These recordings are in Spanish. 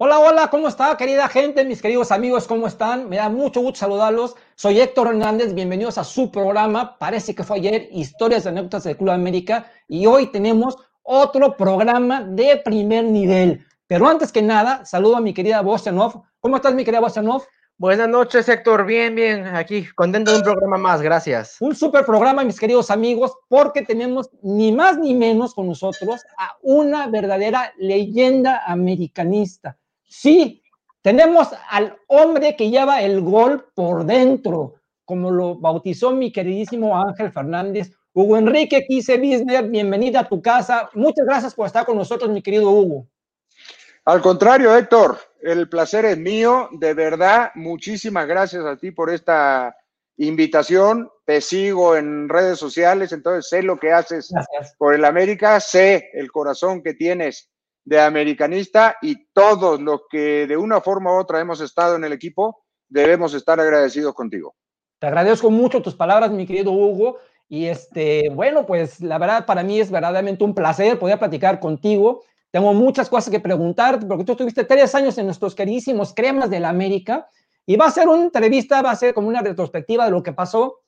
Hola, hola, ¿cómo está, querida gente? Mis queridos amigos, ¿cómo están? Me da mucho gusto saludarlos. Soy Héctor Hernández, bienvenidos a su programa. Parece que fue ayer, Historias de Anécdotas del Club América. Y hoy tenemos otro programa de primer nivel. Pero antes que nada, saludo a mi querida Bostanov. ¿Cómo estás, mi querida Bostanov? Buenas noches, Héctor. Bien, bien. Aquí, contento de un programa más. Gracias. Un super programa, mis queridos amigos, porque tenemos ni más ni menos con nosotros a una verdadera leyenda americanista. Sí, tenemos al hombre que lleva el gol por dentro, como lo bautizó mi queridísimo Ángel Fernández. Hugo Enrique Quise Bisner, bienvenida a tu casa. Muchas gracias por estar con nosotros, mi querido Hugo. Al contrario, Héctor, el placer es mío. De verdad, muchísimas gracias a ti por esta invitación. Te sigo en redes sociales, entonces sé lo que haces por el América, sé el corazón que tienes de americanista y todos los que de una forma u otra hemos estado en el equipo, debemos estar agradecidos contigo. Te agradezco mucho tus palabras, mi querido Hugo. Y este, bueno, pues la verdad para mí es verdaderamente un placer poder platicar contigo. Tengo muchas cosas que preguntarte, porque tú estuviste tres años en nuestros queridísimos cremas de la América, y va a ser una entrevista, va a ser como una retrospectiva de lo que pasó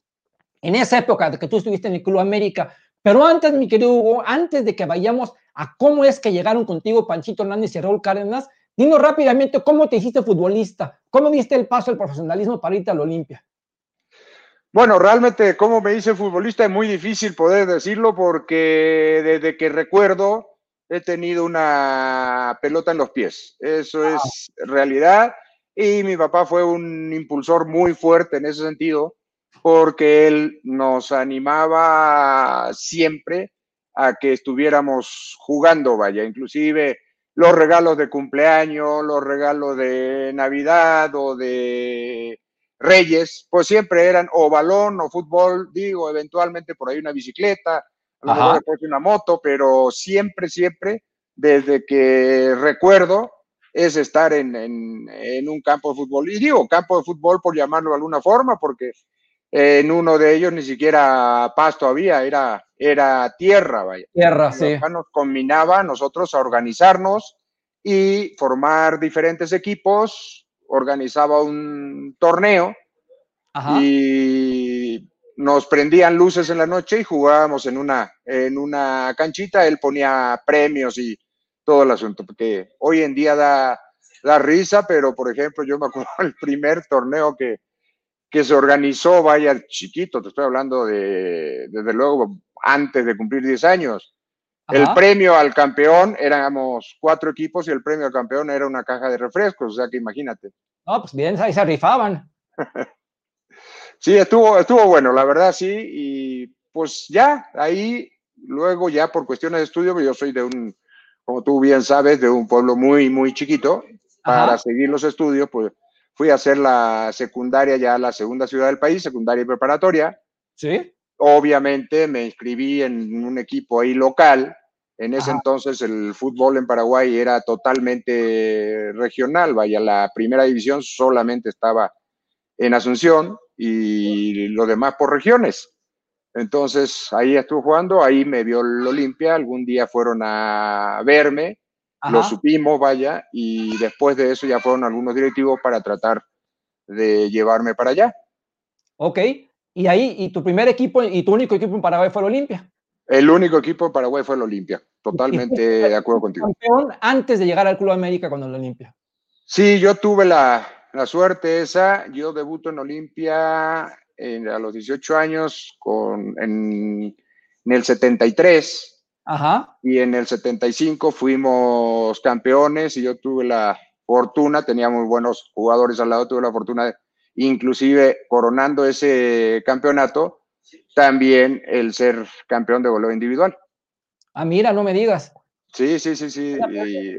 en esa época que tú estuviste en el Club América. Pero antes, mi querido Hugo, antes de que vayamos a cómo es que llegaron contigo Panchito Hernández y Raúl Cárdenas, dinos rápidamente cómo te hiciste futbolista, cómo diste el paso al profesionalismo para irte a la Olimpia. Bueno, realmente cómo me hice futbolista es muy difícil poder decirlo porque desde que recuerdo he tenido una pelota en los pies. Eso es realidad. Y mi papá fue un impulsor muy fuerte en ese sentido, porque él nos animaba siempre a que estuviéramos jugando, vaya, inclusive los regalos de cumpleaños, los regalos de Navidad o de Reyes, pues siempre eran o balón o fútbol, digo, eventualmente por ahí una bicicleta, a lo mejor después una moto, pero siempre, siempre, desde que recuerdo, es estar en, un campo de fútbol. Y digo, campo de fútbol por llamarlo de alguna forma, porque en uno de ellos ni siquiera pasto había, era, era tierra, vaya. Tierra, sí. Nos combinaba nosotros a organizarnos y formar diferentes equipos, organizaba un torneo y nos prendían luces en la noche y jugábamos en una, en una canchita, él ponía premios y todo el asunto, porque hoy en día da, da risa, pero por ejemplo, yo me acuerdo el primer torneo que, que se organizó, vaya chiquito, te estoy hablando de, desde luego, antes de cumplir 10 años. El premio al campeón éramos cuatro equipos y el premio al campeón era una caja de refrescos, o sea que imagínate. No, pues bien, ahí se rifaban. Sí, estuvo, estuvo bueno, la verdad sí, y pues ya, ahí, luego ya por cuestiones de estudio, yo soy de un, como tú bien sabes, de un pueblo muy, muy chiquito, para seguir los estudios, pues fui a hacer la secundaria ya la segunda ciudad del país, secundaria y preparatoria. Sí. Obviamente me inscribí en un equipo ahí local. En ese entonces el fútbol en Paraguay era totalmente regional, vaya, la primera división solamente estaba en Asunción y lo demás por regiones. Entonces ahí estuve jugando, ahí me vio el Olimpia, algún día fueron a verme, lo supimos, vaya, y después de eso ya fueron algunos directivos para tratar de llevarme para allá. Ok, y ahí, y tu primer equipo y tu único equipo en Paraguay fue el Olimpia. El único equipo en Paraguay fue el Olimpia, totalmente de acuerdo contigo. Campeón antes de llegar al Club América con el Olimpia. Sí, yo tuve la, la suerte esa. Yo debuto en Olimpia a los 18 años con, en, el 73. Ajá. Y en el 75 fuimos campeones y yo tuve la fortuna, tenía muy buenos jugadores al lado, tuve la fortuna, inclusive coronando ese campeonato, también el ser campeón de goleo individual. Ah, mira, no me digas. Sí, sí, sí, sí.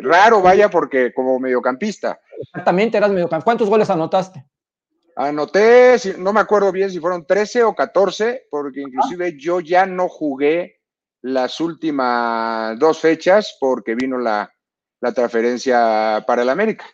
raro, vaya, porque como mediocampista. Exactamente, eras mediocampista. ¿Cuántos goles anotaste? Anoté, no me acuerdo bien si fueron 13 o 14, porque inclusive yo ya no jugué las últimas dos fechas porque vino la, la transferencia para el América.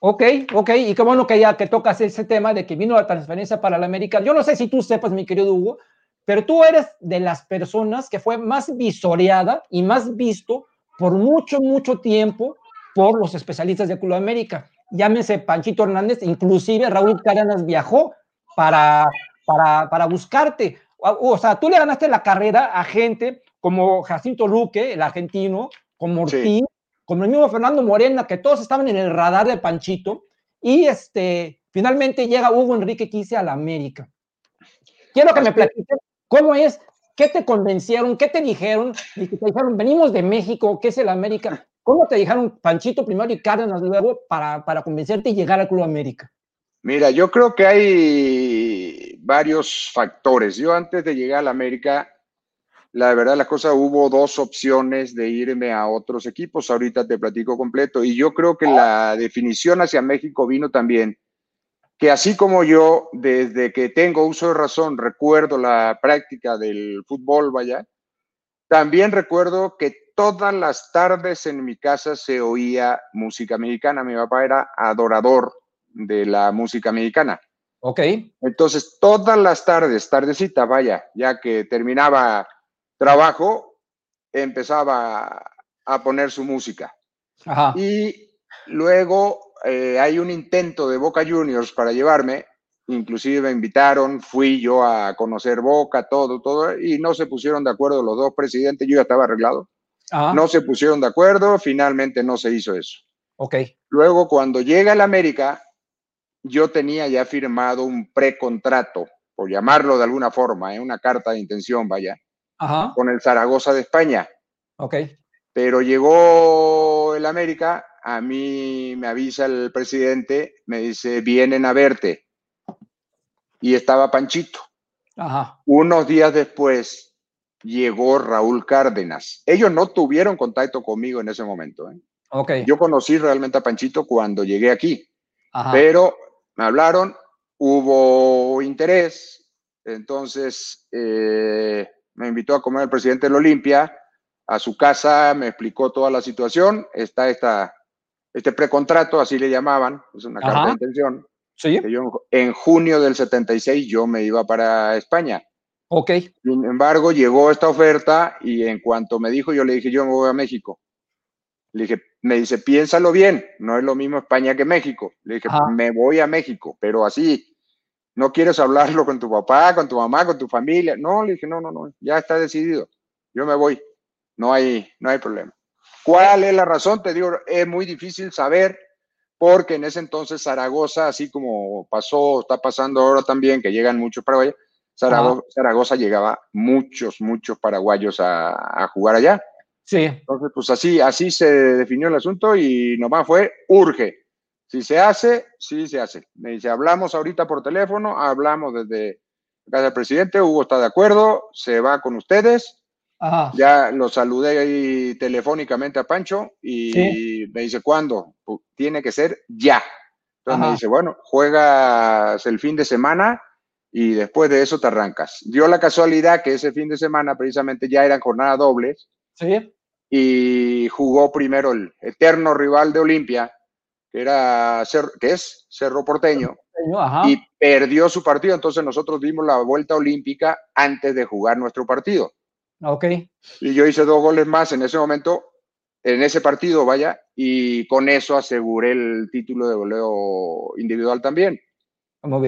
Ok, ok, y qué bueno que ya que tocas ese tema de que vino la transferencia para el América. Yo no sé si tú sepas, mi querido Hugo, pero tú eres de las personas que fue más visoreada y más visto por mucho, mucho tiempo por los especialistas de Club América. Llámese Panchito Hernández, inclusive Raúl Cárdenas viajó para, para, para buscarte. O, sea, tú le ganaste la carrera a gente como Jacinto Luque, el argentino, como Ortiz, como el mismo Fernando Morena, que todos estaban en el radar de Panchito, y este, finalmente llega Hugo Enrique Quise a la América. Quiero que me platiques cómo es, qué te convencieron, qué te dijeron, y te dijeron, venimos de México, ¿qué es el América? ¿Cómo te dijeron Panchito primero y Cárdenas luego para, para convencerte y llegar al Club América? Mira, yo creo que hay varios factores. Yo antes de llegar a la América, la verdad, la cosa hubo dos opciones de irme a otros equipos. Ahorita te platico completo. Y yo creo que la definición hacia México vino también que así como yo, desde que tengo uso de razón, recuerdo la práctica del fútbol, vaya, también recuerdo que todas las tardes en mi casa se oía música mexicana. Mi papá era adorador de la música mexicana. Ok. Entonces, todas las tardes, tardecita, vaya, ya que terminaba trabajo, empezaba a poner su música. Ajá. Y luego eh, hay un intento de Boca Juniors para llevarme, inclusive me invitaron, fui yo a conocer Boca, todo, todo, y no se pusieron de acuerdo los dos presidentes, yo ya estaba arreglado. No se pusieron de acuerdo, finalmente no se hizo eso. Ok. Luego, cuando llega el América, yo tenía ya firmado un precontrato, por llamarlo de alguna forma, ¿eh? una carta de intención, vaya, con el Zaragoza de España. Ok. Pero llegó el América, a mí me avisa el presidente, me dice, vienen a verte. Y estaba Panchito. Ajá. Unos días después llegó Raúl Cárdenas. Ellos no tuvieron contacto conmigo en ese momento. ¿eh? Okay. Yo conocí realmente a Panchito cuando llegué aquí, pero me hablaron, hubo interés, entonces eh, me invitó a comer el presidente de la Olimpia a su casa, me explicó toda la situación, está esta, este precontrato, así le llamaban, es una carta de intención. ¿Sí? Yo, en junio del 76 yo me iba para España. Ok. Sin embargo, llegó esta oferta y en cuanto me dijo, yo le dije, yo me voy a México. Le dije, me dice, piénsalo bien, no es lo mismo España que México. Le dije, me voy a México, pero así, no quieres hablarlo con tu papá, con tu mamá, con tu familia. No, le dije, no, no, no, ya está decidido. Yo me voy. No hay, no hay problema. ¿Cuál es la razón? Te digo, es muy difícil saber porque en ese entonces Zaragoza, así como pasó, está pasando ahora también, que llegan muchos paraguayos, Zaragoza, llegaba muchos, muchos paraguayos a, jugar allá. Sí. Entonces, pues así, así se definió el asunto y nomás fue urge. Si se hace, sí se hace. Me dice, hablamos ahorita por teléfono, hablamos desde casa del presidente, Hugo está de acuerdo, se va con ustedes. Ya lo saludé ahí telefónicamente a Pancho y me dice, ¿cuándo? Pues, tiene que ser ya. Entonces me dice, bueno, juegas el fin de semana y después de eso te arrancas. Dio la casualidad que ese fin de semana precisamente ya eran jornadas dobles. Sí. Y jugó primero el eterno rival de Olimpia, que, era, que es Cerro Porteño, y perdió su partido. Entonces nosotros dimos la vuelta olímpica antes de jugar nuestro partido. Ok. Y yo hice dos goles más en ese momento, en ese partido, vaya, y con eso aseguré el título de goleo individual también.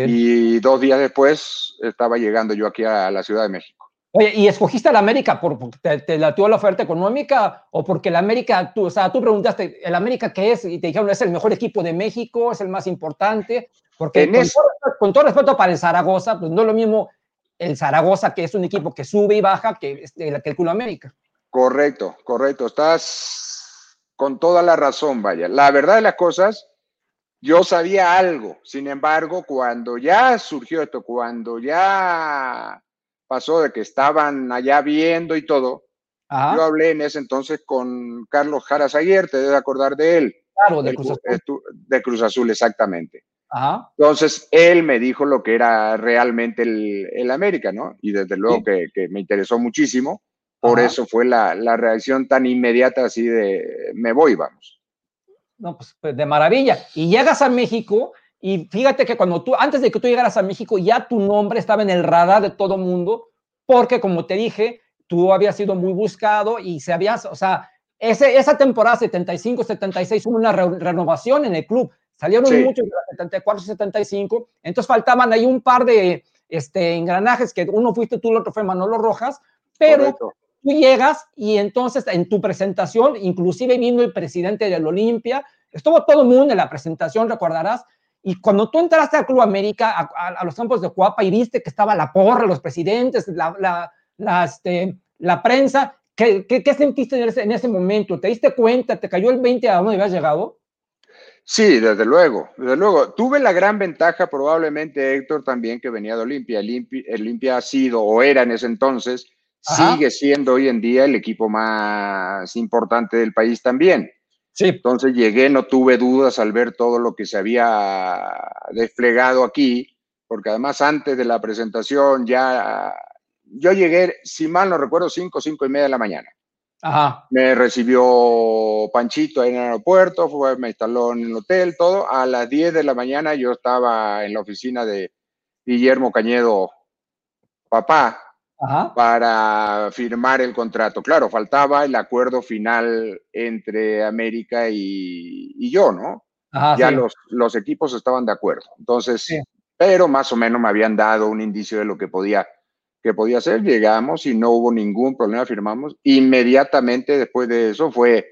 Y dos días después estaba llegando yo aquí a la Ciudad de México. Oye, ¿y escogiste la América por, porque te, te la tuvo la oferta económica o porque la América, tú, o sea, tú preguntaste, ¿el América qué es? Y te dijeron, es el mejor equipo de México, es el más importante. Porque con, todo, con, todo, respeto para el Zaragoza, pues no es lo mismo el Zaragoza, que es un equipo que sube y baja, que, que el Club América. Correcto, correcto. Estás con toda la razón, vaya. La verdad de las cosas yo sabía algo, sin embargo, cuando ya surgió esto, cuando ya pasó de que estaban allá viendo y todo, yo hablé en ese entonces con Carlos Jara Aguirre, te debes acordar de él. Claro, de Cruz Azul. De Cruz Azul, exactamente. Entonces, él me dijo lo que era realmente el, América, ¿no? Y desde luego que, me interesó muchísimo. Por eso fue la, la reacción tan inmediata así de, me voy, vamos. No, pues, pues, de maravilla. Y llegas a México y fíjate que cuando tú, antes de que tú llegaras a México, ya tu nombre estaba en el radar de todo mundo, porque como te dije, tú habías sido muy buscado y se habías, o sea, ese, esa temporada 75-76 hubo una renovación en el club. Salieron muchos de la 74-75, entonces faltaban ahí un par de este, engranajes que uno fuiste tú, el otro fue Manolo Rojas, pero tú llegas y entonces en tu presentación, inclusive vino el presidente del Olimpia, estuvo todo el mundo en la presentación, recordarás, y cuando tú entraste al Club América, a, los campos de Cuapa y viste que estaba la porra, los presidentes, la, la, la, este, la prensa, ¿qué, qué, sentiste en ese, en ese, momento? ¿Te diste cuenta? ¿Te cayó el 20 a dónde habías llegado? Sí, desde luego, desde luego. Tuve la gran ventaja, probablemente Héctor también, que venía de Olimpia. Olimpia ha sido o era en ese entonces, sigue siendo hoy en día el equipo más importante del país también. Sí. Entonces llegué, no tuve dudas al ver todo lo que se había desplegado aquí, porque además antes de la presentación ya, yo llegué, si mal no recuerdo, cinco, cinco y media de la mañana. Me recibió Panchito en el aeropuerto, fue, me instaló en el hotel, todo. A las 10 de la mañana yo estaba en la oficina de Guillermo Cañedo, papá, para firmar el contrato. Claro, faltaba el acuerdo final entre América y, yo, ¿no? ya los, los, equipos estaban de acuerdo. Entonces, pero más o menos me habían dado un indicio de lo que podía que podía ser. Llegamos y no hubo ningún problema, firmamos. Inmediatamente después de eso fue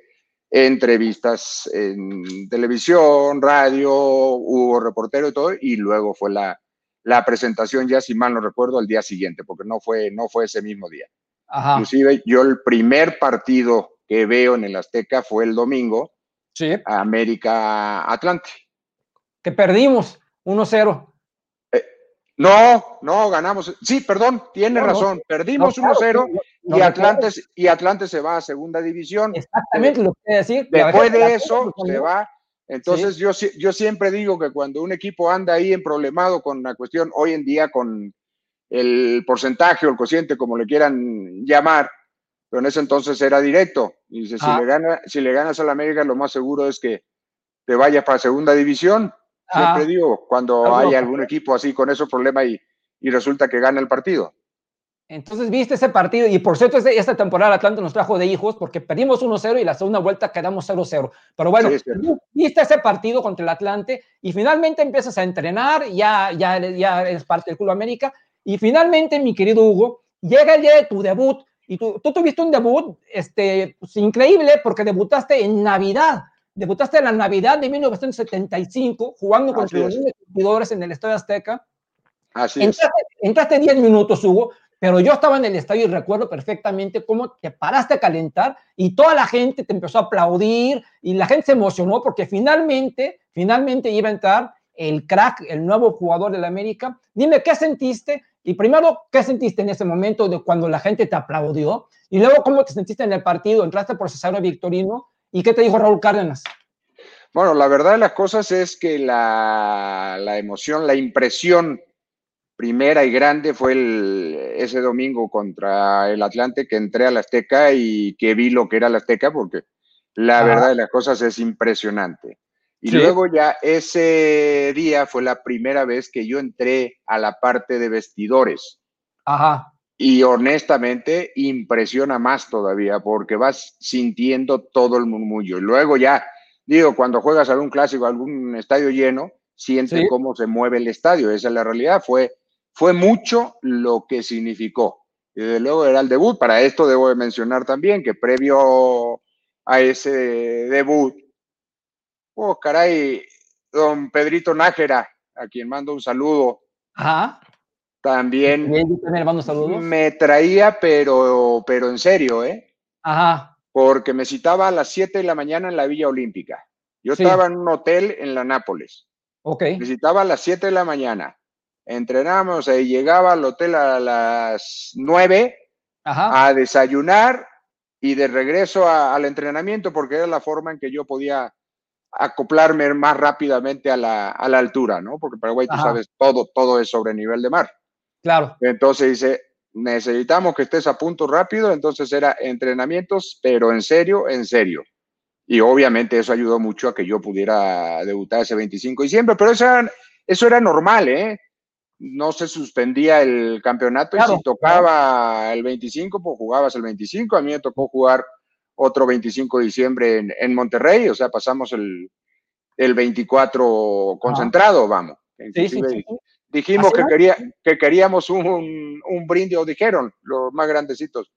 entrevistas en televisión, radio, hubo reportero y todo, y luego fue la, la presentación ya, si mal no recuerdo, al día siguiente, porque no fue, no fue ese mismo día. Inclusive yo el primer partido que veo en el Azteca fue el domingo, sí. América Atlante. Que perdimos 1-0. No, no, ganamos. Sí, perdón, tiene razón. Perdimos 1-0 y, Atlante, y Atlante se va a segunda división. Exactamente lo que decir. Después de eso se va. Entonces yo, yo siempre digo que cuando un equipo anda ahí en problemado con la cuestión, hoy en día con el porcentaje o el cociente, como le quieran llamar, pero en ese entonces era directo. Y dice, si, le gana, si le ganas a la América, lo más seguro es que te vayas para segunda división Siempre ah. digo, cuando hay algún equipo así con esos problemas y, y resulta que gana el partido. Entonces viste ese partido y por cierto esta temporada Atlanta nos trajo de hijos porque perdimos 1-0 y la segunda vuelta quedamos 0-0. Pero bueno, viste ese partido contra el Atlante y finalmente empiezas a entrenar, ya, ya, ya eres parte del Club América y finalmente mi querido Hugo, llega el día de tu debut y tú, tú tuviste un debut este, pues, increíble porque debutaste en Navidad. Debutaste en la Navidad de 1975 jugando contra los competidores en el Estadio Azteca. Así entraste, es. Entraste 10 minutos, Hugo, pero yo estaba en el estadio y recuerdo perfectamente cómo te paraste a calentar y toda la gente te empezó a aplaudir y la gente se emocionó porque finalmente, finalmente iba a entrar el crack, el nuevo jugador del América. Dime, ¿qué sentiste? Y primero, ¿qué sentiste en ese momento de cuando la gente te aplaudió? Y luego, ¿cómo te sentiste en el partido? ¿Entraste por Cesaro Victorino? ¿Y qué te dijo Raúl Cárdenas? Bueno, la verdad de las cosas es que la, emoción, la impresión primera y grande fue el, ese domingo contra el Atlante que entré a la Azteca y que vi lo que era la Azteca porque la verdad de las cosas es impresionante. Y luego ya ese día fue la primera vez que yo entré a la parte de vestidores. Ajá y honestamente impresiona más todavía porque vas sintiendo todo el murmullo. Y luego ya, digo, cuando juegas algún clásico, algún estadio lleno, sientes cómo se mueve el estadio. Esa es la realidad. Fue, fue mucho lo que significó. Y desde luego era el debut. Para esto debo mencionar también que previo a ese debut, oh, caray, don Pedrito Nájera, a quien mando un saludo. Ajá también me traía, pero, pero en serio, ¿eh? Ajá. Porque me citaba a las 7 de la mañana en la Villa Olímpica. Yo estaba en un hotel en la Nápoles. Ok. Me citaba a las 7 de la mañana. Entrenábamos y llegaba al hotel a las 9 a desayunar y de regreso al entrenamiento porque era la forma en que yo podía acoplarme más rápidamente a la, altura, ¿no? Porque Paraguay, tú sabes, todo, todo es sobre nivel de mar. Claro. Entonces dice, necesitamos que estés a punto rápido, entonces era entrenamientos, pero en serio, en serio. Y obviamente eso ayudó mucho a que yo pudiera debutar ese 25 de diciembre, pero eso era, eso era normal, ¿eh? No se suspendía el campeonato y si tocaba el 25, pues jugabas el 25. A mí me tocó jugar otro 25 de diciembre en, en Monterrey, o sea, pasamos el, el 24 concentrado, vamos. Sí, sí, sí. Dijimos que, quería, que queríamos un, un brindis, o dijeron los más grandecitos,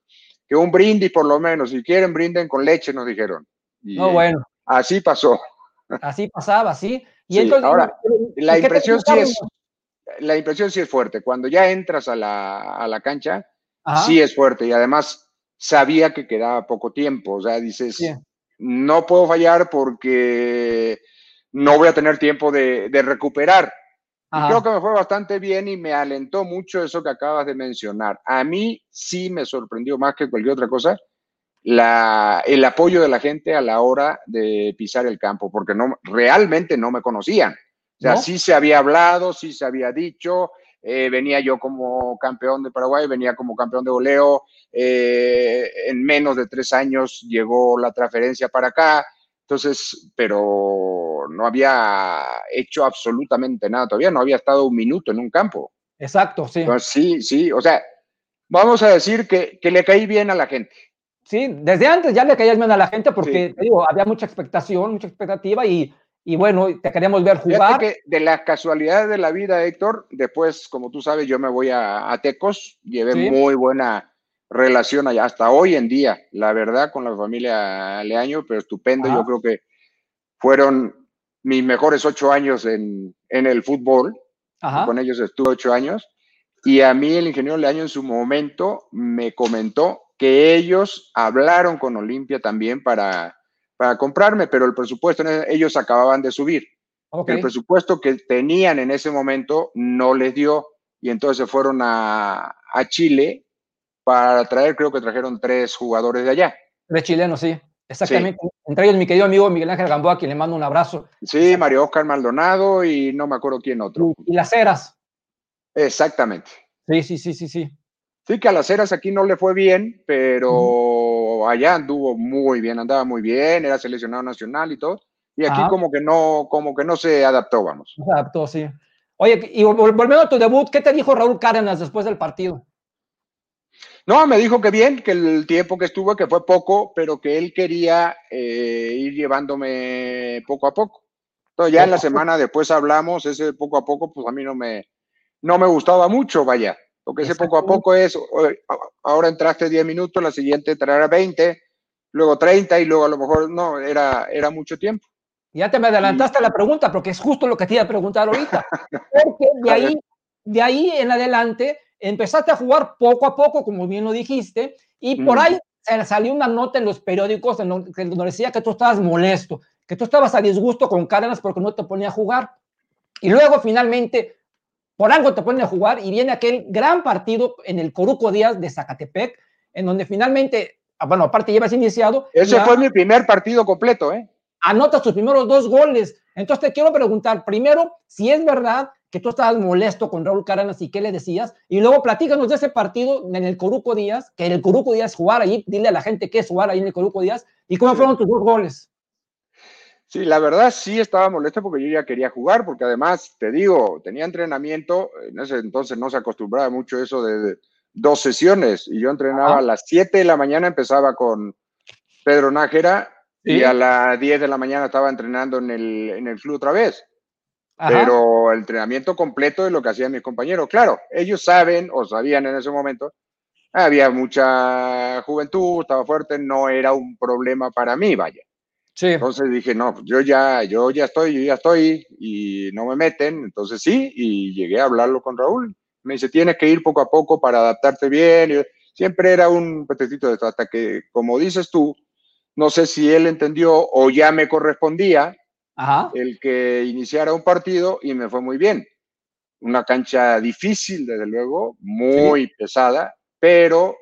que un brindis por lo menos, si quieren brinden con leche, nos dijeron. Y, No, eh, bueno, Así pasó. así pasaba, sí. Y entonces, ahora, ¿y La impresión sí es? La impresión sí es fuerte. Cuando ya entras a la, a la cancha, Ajá, sí es fuerte. Y además sabía que quedaba poco tiempo. O sea, dices, no puedo fallar porque no voy a tener tiempo de, de recuperar. Y creo que me fue bastante bien y me alentó mucho eso que acabas de mencionar. A mí sí me sorprendió más que cualquier otra cosa la, el apoyo de la gente a la hora de pisar el campo, porque no, realmente no me conocían. O sea, ¿No? sí se había hablado, sí se había dicho, eh, venía yo como campeón de Paraguay, venía como campeón de goleo, eh, en menos de tres años llegó la transferencia para acá, entonces, pero no había hecho absolutamente nada todavía, no había estado un minuto en un campo. Exacto, sí. Entonces, sí, sí, o sea, vamos a decir que, que le caí bien a la gente. Sí, desde antes ya le caías bien a la gente porque, Sí. te digo, había mucha expectación, mucha expectativa y, y bueno, te queríamos ver jugar. que de las casualidades de la vida, Héctor, después, como tú sabes, yo me voy a, a Tecos, llevé Sí. muy buena relación allá hasta hoy en día, la verdad, con la familia Leaño, pero estupendo. Ajá. Yo creo que fueron mis mejores ocho años en, en el fútbol. Ajá. Con ellos estuve ocho años. Y a mí el ingeniero Leaño en su momento me comentó que ellos hablaron con Olimpia también para, para comprarme, pero el presupuesto, ellos acababan de subir. El presupuesto que tenían en ese momento no les dio y entonces se fueron a, a Chile para traer, creo que trajeron tres jugadores de allá. De chileno, sí. Exactamente. Entre ellos mi querido amigo Miguel Ángel Gamboa, a quien le mando un abrazo. Sí, Mario Oscar Maldonado y no me acuerdo quién otro. Y, y las Heras. Exactamente. Sí, sí, sí, sí, sí. Sí, que a las Heras aquí no le fue bien, pero allá anduvo muy bien, andaba muy bien, era seleccionado nacional y todo. Y aquí Ajá. como que no, como que no se adaptó, vamos. Se adaptó, sí. Oye, y vol- volviendo a tu debut, ¿qué te dijo Raúl Cárdenas después del partido? No, me dijo que bien, que el tiempo que estuvo, que fue poco, pero que él quería eh, ir llevándome poco a poco. Entonces ya en la semana después hablamos, ese poco a poco, pues a mí no me, no me gustaba mucho, vaya, porque ese poco a poco es, ahora entraste 10 minutos, la siguiente entrará 20, luego 30 y luego a lo mejor, no, era, era mucho tiempo. Ya te me adelantaste a la pregunta, porque es justo lo que te iba a preguntar ahorita. Porque de ahí, de ahí en adelante empezaste a jugar poco a poco, como bien lo dijiste, y por Mm. ahí salió una nota en los periódicos donde decía que tú estabas molesto, que tú estabas a disgusto con Cárdenas porque no te ponía a jugar. Y luego finalmente, por algo te ponen a jugar y viene aquel gran partido en el Coruco Díaz de Zacatepec, en donde finalmente, ah, bueno, aparte llevas iniciado, Ese ya- fue mi primer partido completo, ¿eh? anotas tus primeros dos goles. Entonces te quiero preguntar, primero, si es verdad que tú estabas molesto con Raúl Cárdenas y qué le decías, y luego platícanos de ese partido en el Coruco Díaz, que en el Coruco Díaz jugar ahí, dile a la gente qué es jugar ahí en el Coruco Díaz, y cómo fueron tus dos goles. Sí, la verdad sí estaba molesto porque yo ya quería jugar, porque además, te digo, tenía entrenamiento, en ese entonces no se acostumbraba mucho eso de, de dos sesiones, y yo entrenaba Ajá. a las 7 de la mañana, empezaba con Pedro Nájera, Sí. y a las 10 de la mañana estaba entrenando en el, en el club otra vez. Ajá. Pero el entrenamiento completo de lo que hacían mis compañeros. Claro, ellos saben o sabían en ese momento, había mucha juventud, estaba fuerte, no era un problema para mí, vaya. Sí. Entonces dije, no, pues yo ya, yo ya estoy, yo ya estoy y no me meten. Entonces sí, y llegué a hablarlo con Raúl. Me dice, tienes que ir poco a poco para adaptarte bien. Y siempre era un petecito de esto, hasta que, como dices tú, no sé si él entendió o ya me correspondía Ajá. el que iniciara un partido y me fue muy bien. Una cancha difícil, desde luego, muy pesada, pero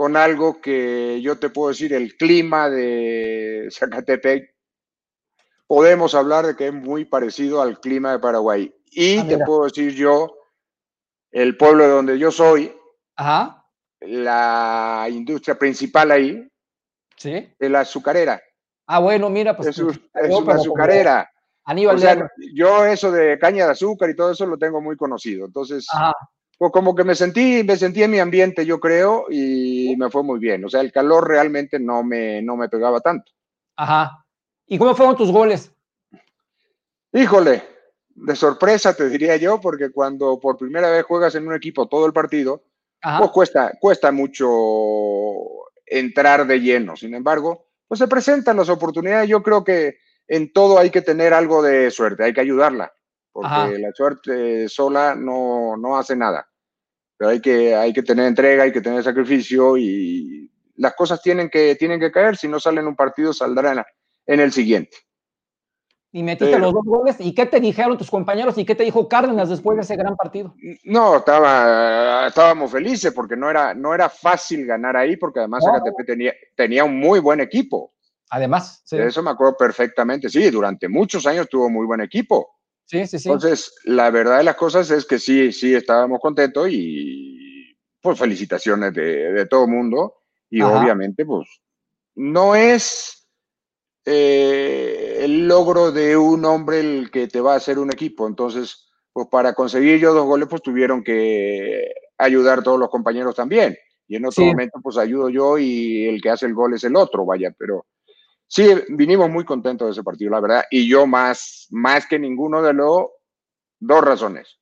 con algo que yo te puedo decir, el clima de Zacatepec, podemos hablar de que es muy parecido al clima de Paraguay. Y Ah, te puedo decir yo, el pueblo de donde yo soy, Ajá. la industria principal ahí Sí. es la azucarera. Ah, bueno, mira, pues. es, un- es una azucarera. Aníbal O sea, Lerma. yo eso de caña de azúcar y todo eso lo tengo muy conocido. Entonces, Ajá. Pues como que me sentí, me sentí en mi ambiente, yo creo, y me fue muy bien. O sea, el calor realmente no me, no me pegaba tanto. Ajá. ¿Y cómo fueron tus goles? Híjole, de sorpresa te diría yo, porque cuando por primera vez juegas en un equipo todo el partido, pues cuesta, cuesta mucho entrar de lleno. Sin embargo, pues se presentan las oportunidades. Yo creo que en todo hay que tener algo de suerte, hay que ayudarla, porque la suerte sola no, no hace nada pero hay que, hay que tener entrega, hay que tener sacrificio y las cosas tienen que, tienen que caer. Si no salen un partido, saldrán en, el siguiente. Y metiste los dos goles. ¿Y qué te dijeron tus compañeros y qué te dijo Cárdenas después de ese gran partido? No, estaba, estábamos felices porque no era, no era fácil ganar ahí, porque además no. tenía, tenía un muy buen equipo. Además, sí. eso me acuerdo perfectamente. Sí, durante muchos años tuvo muy buen equipo. Sí, sí, sí. Entonces, la verdad de las cosas es que sí, sí estábamos contentos y pues felicitaciones de, todo el mundo. Y obviamente, pues, no es eh, el logro de un hombre el que te va a hacer un equipo. Entonces, pues para conseguir yo dos goles, pues tuvieron que ayudar todos los compañeros también. Y en otro momento, pues ayudo yo y el que hace el gol es el otro, vaya, pero sí, vinimos muy contentos de ese partido, la verdad, y yo más, más que ninguno de los dos razones.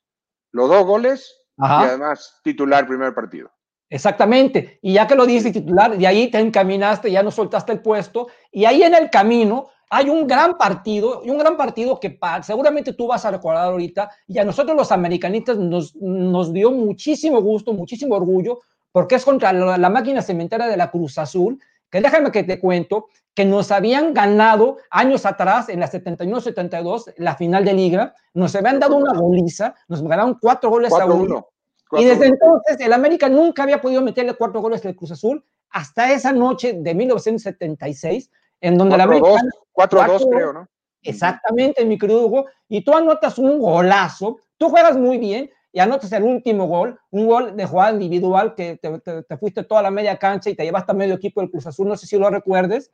Los dos goles y además titular primer partido. Exactamente, y ya que lo dices titular, de ahí te encaminaste, ya no soltaste el puesto, y ahí en el camino hay un gran partido, y un gran partido que seguramente tú vas a recordar ahorita, y a nosotros los americanistas nos, nos dio muchísimo gusto, muchísimo orgullo, porque es contra la, la máquina cementera de la Cruz Azul, que déjame que te cuento que nos habían ganado años atrás, en la 71-72, la final de liga, nos habían dado una goliza, nos ganaron cuatro goles a uno. Y desde entonces el América nunca había podido meterle cuatro goles al Cruz Azul hasta esa noche de 1976, en donde la América... 4-2 creo, ¿no? Exactamente, mi querido Hugo, y tú anotas un golazo, tú juegas muy bien, y anotas el último gol, un gol de jugada individual que te, fuiste toda la media cancha y te llevaste a medio equipo del Cruz Azul, no sé si lo recuerdes.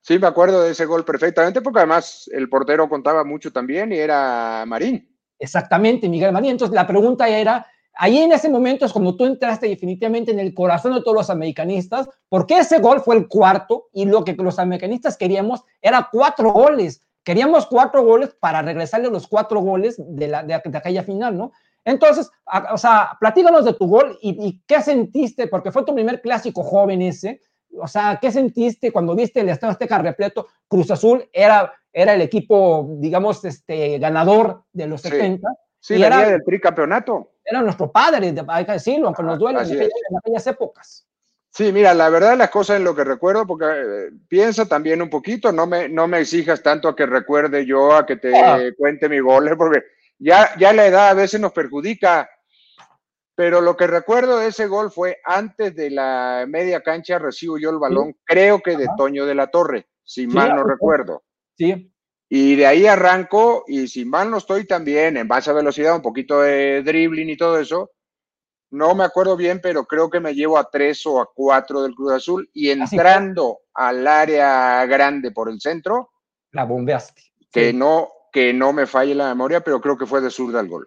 Sí, me acuerdo de ese gol perfectamente, porque además el portero contaba mucho también y era Marín. Exactamente, Miguel Marín. Entonces la pregunta era, ahí en ese momento es cuando tú entraste definitivamente en el corazón de todos los americanistas, porque ese gol fue el cuarto y lo que los americanistas queríamos era cuatro goles. Queríamos cuatro goles para regresarle los cuatro goles de, la, de aquella final, ¿no? Entonces, o sea, platícanos de tu gol y, qué sentiste, porque fue tu primer clásico joven ese. O sea, ¿qué sentiste cuando viste el Estadio Azteca repleto? Cruz Azul era, era el equipo, digamos, este, ganador de los 70. Sí, y era del tricampeonato. Era nuestro padre, hay que decirlo, aunque nos duele en, aquellas épocas. Sí, mira, la verdad las cosas en lo que recuerdo, porque eh, piensa también un poquito, no me, no me exijas tanto a que recuerde yo, a que te ah. cuente mi gol, porque ya, ya la edad a veces nos perjudica, pero lo que recuerdo de ese gol fue antes de la media cancha recibo yo el balón, creo que de Toño de la Torre, si mal no recuerdo. Sí. Y de ahí arranco, y si mal no estoy también, en base a velocidad, un poquito de dribbling y todo eso, no me acuerdo bien, pero creo que me llevo a tres o a cuatro del Cruz Azul, y entrando al área grande por el centro, la bombeaste. Que no, que no me falle la memoria, pero creo que fue de zurda el gol.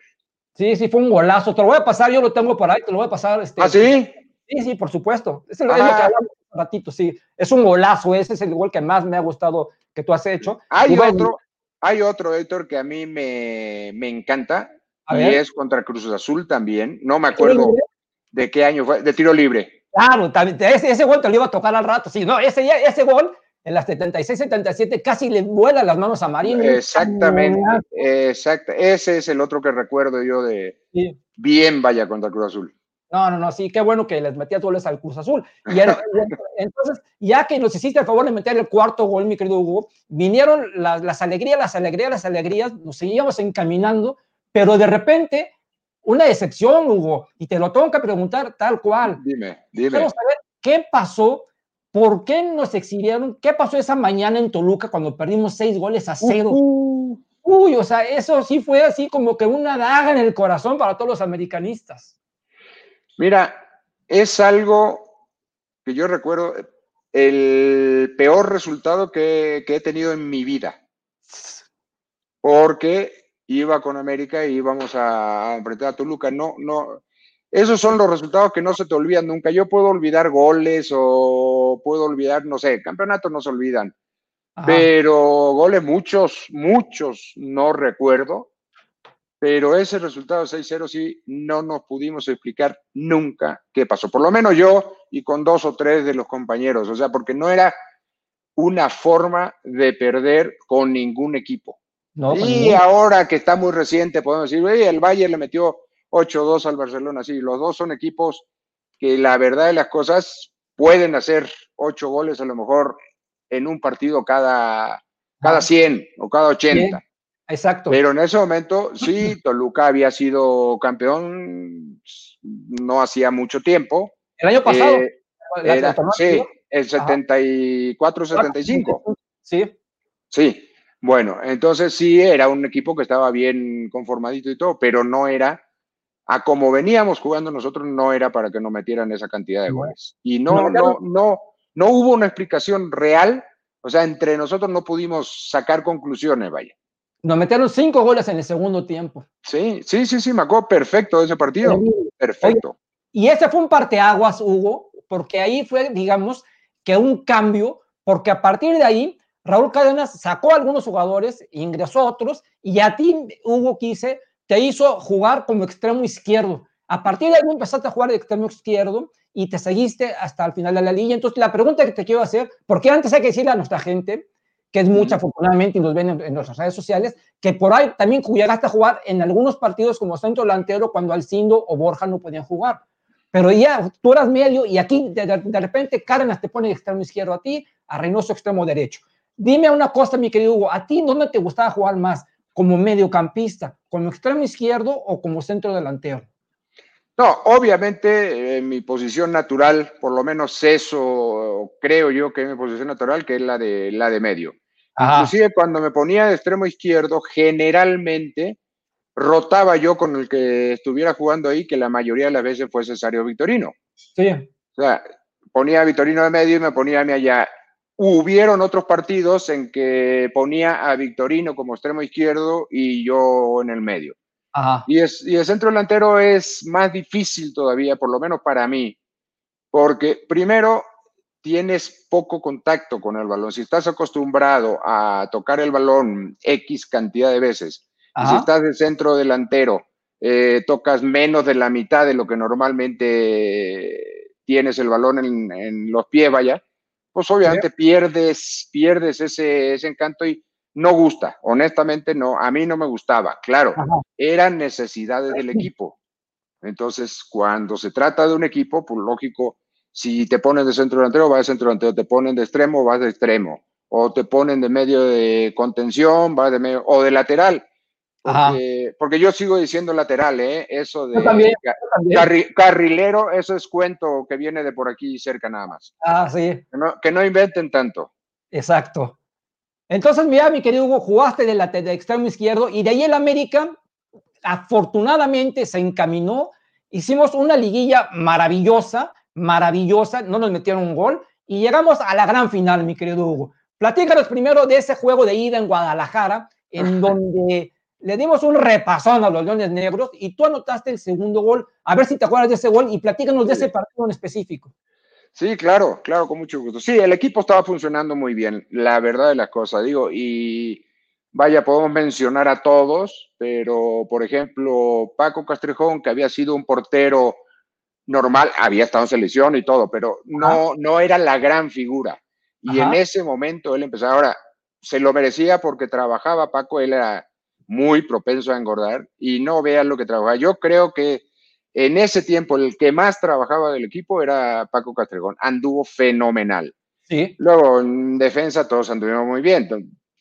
Sí, sí, fue un golazo. Te lo voy a pasar, yo lo tengo por ahí, te lo voy a pasar. Este, ¿Ah, sí? Sí, sí, por supuesto. Es, lo que hablamos un ratito, sí. Es un golazo, ese es el gol que más me ha gustado que tú has hecho. Hay otro, hay otro, Héctor, que a mí me, me encanta, y es contra Cruz Azul también. No me acuerdo de qué año fue, de tiro libre. Claro, también, ese, ese gol te lo iba a tocar al rato, sí, no, ese, ese gol en las 76-77 casi le vuelan las manos a Marín. Exactamente, exacto. Ese es el otro que recuerdo yo de bien vaya contra Cruz Azul. No, no, no, sí, qué bueno que les metía goles al Cruz Azul. Y entonces, ya que nos hiciste el favor de meter el cuarto gol, mi querido Hugo, vinieron las, las alegrías, las alegrías, las alegrías, nos seguíamos encaminando, pero de repente, una decepción, Hugo, y te lo tengo que preguntar tal cual. Dime, dime. Quiero saber qué pasó ¿Por qué nos exhibieron? ¿Qué pasó esa mañana en Toluca cuando perdimos seis goles a cero? Uy, o sea, eso sí fue así como que una daga en el corazón para todos los americanistas. Mira, es algo que yo recuerdo, el peor resultado que, he tenido en mi vida. Porque iba con América y íbamos a enfrentar a Toluca. No, no, esos son los resultados que no se te olvidan nunca. Yo puedo olvidar goles o puedo olvidar, no sé, campeonatos no se olvidan, pero goles muchos, muchos no recuerdo. Pero ese resultado 6-0 sí no nos pudimos explicar nunca qué pasó. Por lo menos yo y con dos o tres de los compañeros. O sea, porque no era una forma de perder con ningún equipo. y ahora que está muy reciente, podemos decir, el Bayern le metió 8-2 al Barcelona. Sí, los dos son equipos que la verdad de las cosas pueden hacer ocho goles a lo mejor en un partido cada, cada 100 o cada 80. Exacto. Pero en ese momento, sí, Toluca había sido campeón no hacía mucho tiempo. El año pasado. Eh, sí, el 74-75. Sí. Sí. Bueno, entonces sí, era un equipo que estaba bien conformadito y todo, pero no era a como veníamos jugando nosotros, no era para que nos metieran esa cantidad de goles. Y no, no, no, no hubo una explicación real, o sea, entre nosotros no pudimos sacar conclusiones, vaya. Nos metieron cinco goles en el segundo tiempo. Sí, sí, sí, sí, me acuerdo perfecto de ese partido. Perfecto. Y ese fue un parteaguas, Hugo, porque ahí fue, digamos, que un cambio, porque a partir de ahí, Raúl Cárdenas sacó a algunos jugadores, ingresó a otros, y a ti, Hugo Quise, te hizo jugar como extremo izquierdo. A partir de ahí empezaste a jugar de extremo izquierdo y te seguiste hasta el final de la liga. Entonces, la pregunta que te quiero hacer, porque antes hay que decirle a nuestra gente, que es mucha afortunadamente y nos ven en, nuestras redes sociales, que por ahí también llegaste a jugar en algunos partidos como centro delantero cuando Alcindo o Borja no podían jugar. Pero ya tú eras medio y aquí de, de repente Cárdenas te pone extremo izquierdo a ti, a Reynoso extremo derecho. Dime una cosa, mi querido Hugo, ¿a ti dónde te gustaba jugar más? Como mediocampista, como extremo izquierdo o como centro delantero? No, obviamente en mi posición natural, por lo menos eso creo yo que es mi posición natural, que es la de la de medio. Inclusive cuando me ponía de extremo izquierdo, generalmente rotaba yo con el que estuviera jugando ahí, que la mayoría de las veces fue Cesario Victorino. Sí. O sea, ponía a Victorino de medio y me ponía a mí allá. Hubieron otros partidos en que ponía a Victorino como extremo izquierdo y yo en el medio. Y, es, y el centro delantero es más difícil todavía, por lo menos para mí, porque primero tienes poco contacto con el balón. Si estás acostumbrado a tocar el balón X cantidad de veces, y si estás de centro delantero, eh, tocas menos de la mitad de lo que normalmente tienes el balón en, en los pies, vaya, pues obviamente pierdes, pierdes ese, ese encanto y no gusta, honestamente no, a mí no me gustaba, claro, eran necesidades del equipo. Entonces, cuando se trata de un equipo, pues lógico, si te ponen de centro delantero, vas de centro delantero, te ponen de extremo, vas de extremo, o te ponen de medio de contención, vas de medio, o de lateral, porque, yo sigo diciendo lateral, ¿eh? Eso de carrilero, eso es cuento que viene de por aquí cerca nada más. Ah, sí. Que no, inventen tanto. Exacto. Entonces, mira, mi querido Hugo, jugaste de, la, de extremo izquierdo y de ahí el América, afortunadamente, se encaminó. Hicimos una liguilla maravillosa, maravillosa, no nos metieron un gol y llegamos a la gran final, mi querido Hugo. Platícanos primero de ese juego de ida en Guadalajara, en donde le dimos un repasón a los Leones Negros y tú anotaste el segundo gol. A ver si te acuerdas de ese gol y platícanos de ese partido en específico. Sí, claro, claro, con mucho gusto. Sí, el equipo estaba funcionando muy bien, la verdad de la cosa, digo, y vaya, podemos mencionar a todos, pero por ejemplo, Paco Castrejón, que había sido un portero normal, había estado en selección y todo, pero no, no era la gran figura. Y en ese momento él empezó, ahora, se lo merecía porque trabajaba Paco, él era muy propenso a engordar y no vean lo que trabaja. Yo creo que en ese tiempo el que más trabajaba del equipo era Paco Castregón, anduvo fenomenal. Sí. Luego en defensa todos anduvimos muy bien.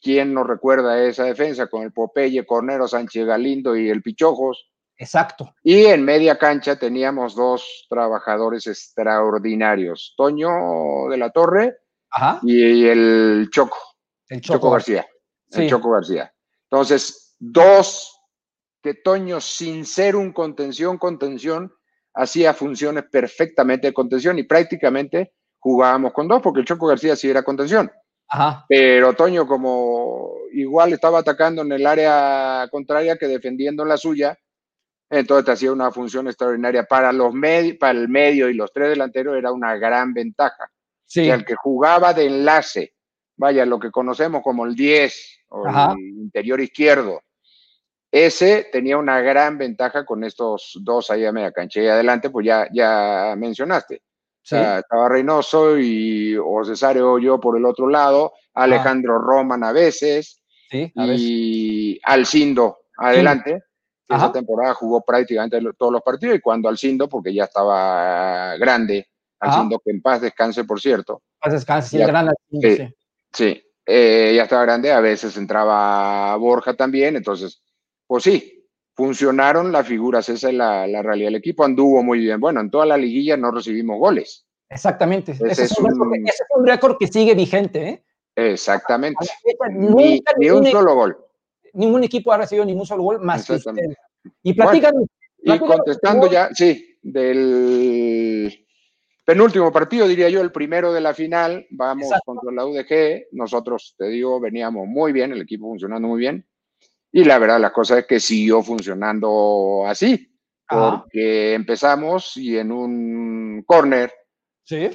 ¿Quién no recuerda esa defensa con el Popeye, Cornero, Sánchez Galindo y el Pichojos? Exacto. Y en media cancha teníamos dos trabajadores extraordinarios, Toño de la Torre y el Choco. El Choco, García. El Choco García. Entonces, Dos, que Toño, sin ser un contención, contención, hacía funciones perfectamente de contención y prácticamente jugábamos con dos, porque el Choco García sí era contención. Pero Toño, como igual estaba atacando en el área contraria que defendiendo en la suya, entonces te hacía una función extraordinaria. Para, los para el medio y los tres delanteros era una gran ventaja. Sí. el que jugaba de enlace, vaya, lo que conocemos como el 10 o el interior izquierdo, ese tenía una gran ventaja con estos dos ahí a media cancha. Y adelante, pues ya, ya mencionaste. estaba Reynoso y o Cesario o yo por el otro lado, Alejandro Roman a veces, y Alcindo adelante. Esa temporada jugó prácticamente todos los partidos y cuando Alcindo, porque ya estaba grande, Alcindo que en paz descanse, por cierto. Paz descanse, sí, grande. Sí, sí. Eh, ya estaba grande, a veces entraba Borja también, entonces, pues sí, funcionaron las figuras, esa es la, realidad. El equipo anduvo muy bien. Bueno, en toda la liguilla no recibimos goles. Exactamente. Ese, es, un, récord que sigue vigente. ¿eh? Exactamente. Ni, un solo gol ningún equipo ha recibido ningún solo gol más que Y platican. y contestando ya, sí, del penúltimo partido, diría yo, el primero de la final, vamos contra la UDG. Nosotros, te digo, veníamos muy bien, el equipo funcionando muy bien. Y la verdad, la cosa es que siguió funcionando así, porque empezamos y en un corner, ¿Sí?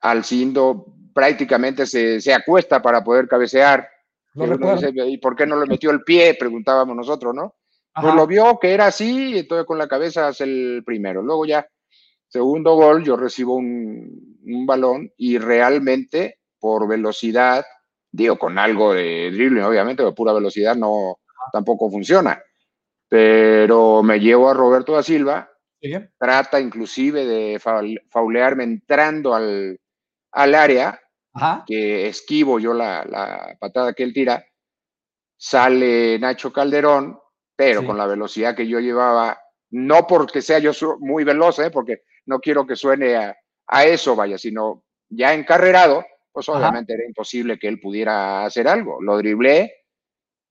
Alcindo prácticamente se, se acuesta para poder cabecear ¿Y por qué no le metió el pie? Preguntábamos nosotros, ¿no? Pues lo vio que era así, y entonces con la cabeza hace el primero. Luego ya, segundo gol, yo recibo un, balón y realmente por velocidad, digo, con algo de dribbling, obviamente, de pura velocidad no, tampoco funciona. Pero me llevo a Roberto da Silva, trata inclusive de faulearme entrando al, al área que esquivo yo la, patada que él tira, sale Nacho Calderón, pero con la velocidad que yo llevaba, no porque sea yo muy veloz, ¿eh? porque no quiero que suene a, eso, vaya, sino ya encarrerado, pues obviamente era imposible que él pudiera hacer algo. Lo driblé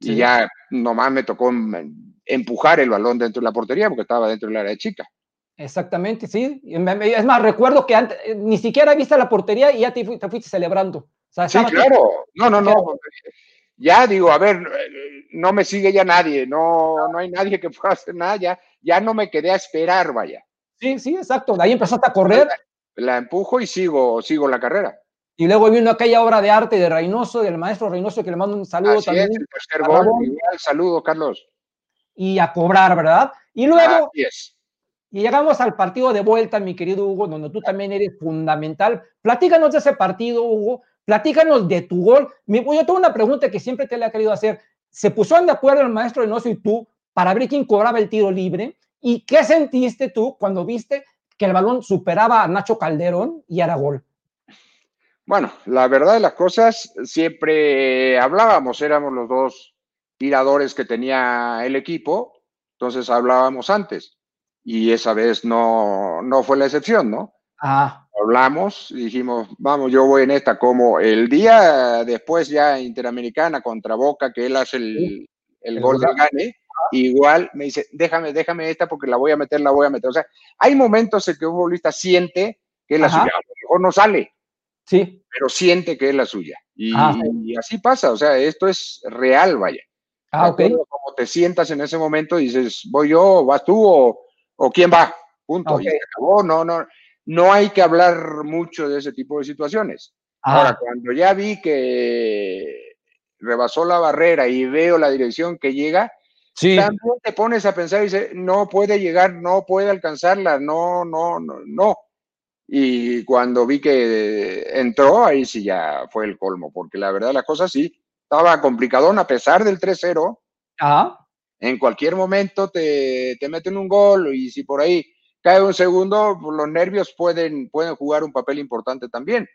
y ya nomás me tocó empujar el balón dentro de la portería porque estaba dentro del área chica. Exactamente, sí. Es más, recuerdo que antes, eh, ni siquiera viste la portería y ya te, fuiste celebrando. sí, claro. No, no, no. Ya digo, a ver, no me sigue ya nadie, no, no hay nadie que pueda hacer nada, ya, ya no me quedé a esperar, vaya. Sí, sí, exacto. De ahí empezaste a correr. La, empujo y sigo, sigo la carrera. Y luego vino aquella obra de arte de Reynoso, del maestro Reynoso, que le mando un saludo también. el tercer gol, igual, saludo, Carlos. Y a cobrar, ¿verdad? Y luego, y llegamos al partido de vuelta, mi querido Hugo, donde tú también eres fundamental. Platícanos de ese partido, Hugo. Platícanos de tu gol. Yo tengo una pregunta que siempre te le he querido hacer. ¿Se pusieron de acuerdo el maestro Enoso y tú para ver quién cobraba el tiro libre? ¿Y qué sentiste tú cuando viste que el balón superaba a Nacho Calderón y era gol? Bueno, la verdad de las cosas, siempre hablábamos, éramos los dos tiradores que tenía el equipo, entonces hablábamos antes y esa vez no, no fue la excepción, ¿no? Ah. Hablamos dijimos, vamos, yo voy en esta, como el día después ya Interamericana contra Boca, que él hace el, el, gol del gane, igual me dice, déjame, déjame esta porque la voy a meter, la voy a meter. O sea, hay momentos en que un futbolista siente que es la suya, a lo mejor no sale, sí. pero siente que es la suya. Y, ah, y así pasa, o sea, esto es real, vaya. Ah, ok. Como te sientas en ese momento y dices, voy yo, vas tú o o quién va, punto. Y acabó, no, no, no hay que hablar mucho de ese tipo de situaciones. Ahora, cuando ya vi que rebasó la barrera y veo la dirección que llega, también te pones a pensar y dices, no puede llegar, no puede alcanzarla, no, no, no, no. Y cuando vi que entró, ahí sí ya fue el colmo, porque la verdad la cosa sí, estaba complicadón a pesar del 3-0. Ajá en cualquier momento te, te, meten un gol y si por ahí cae un segundo, pues, los nervios pueden, pueden jugar un papel importante también.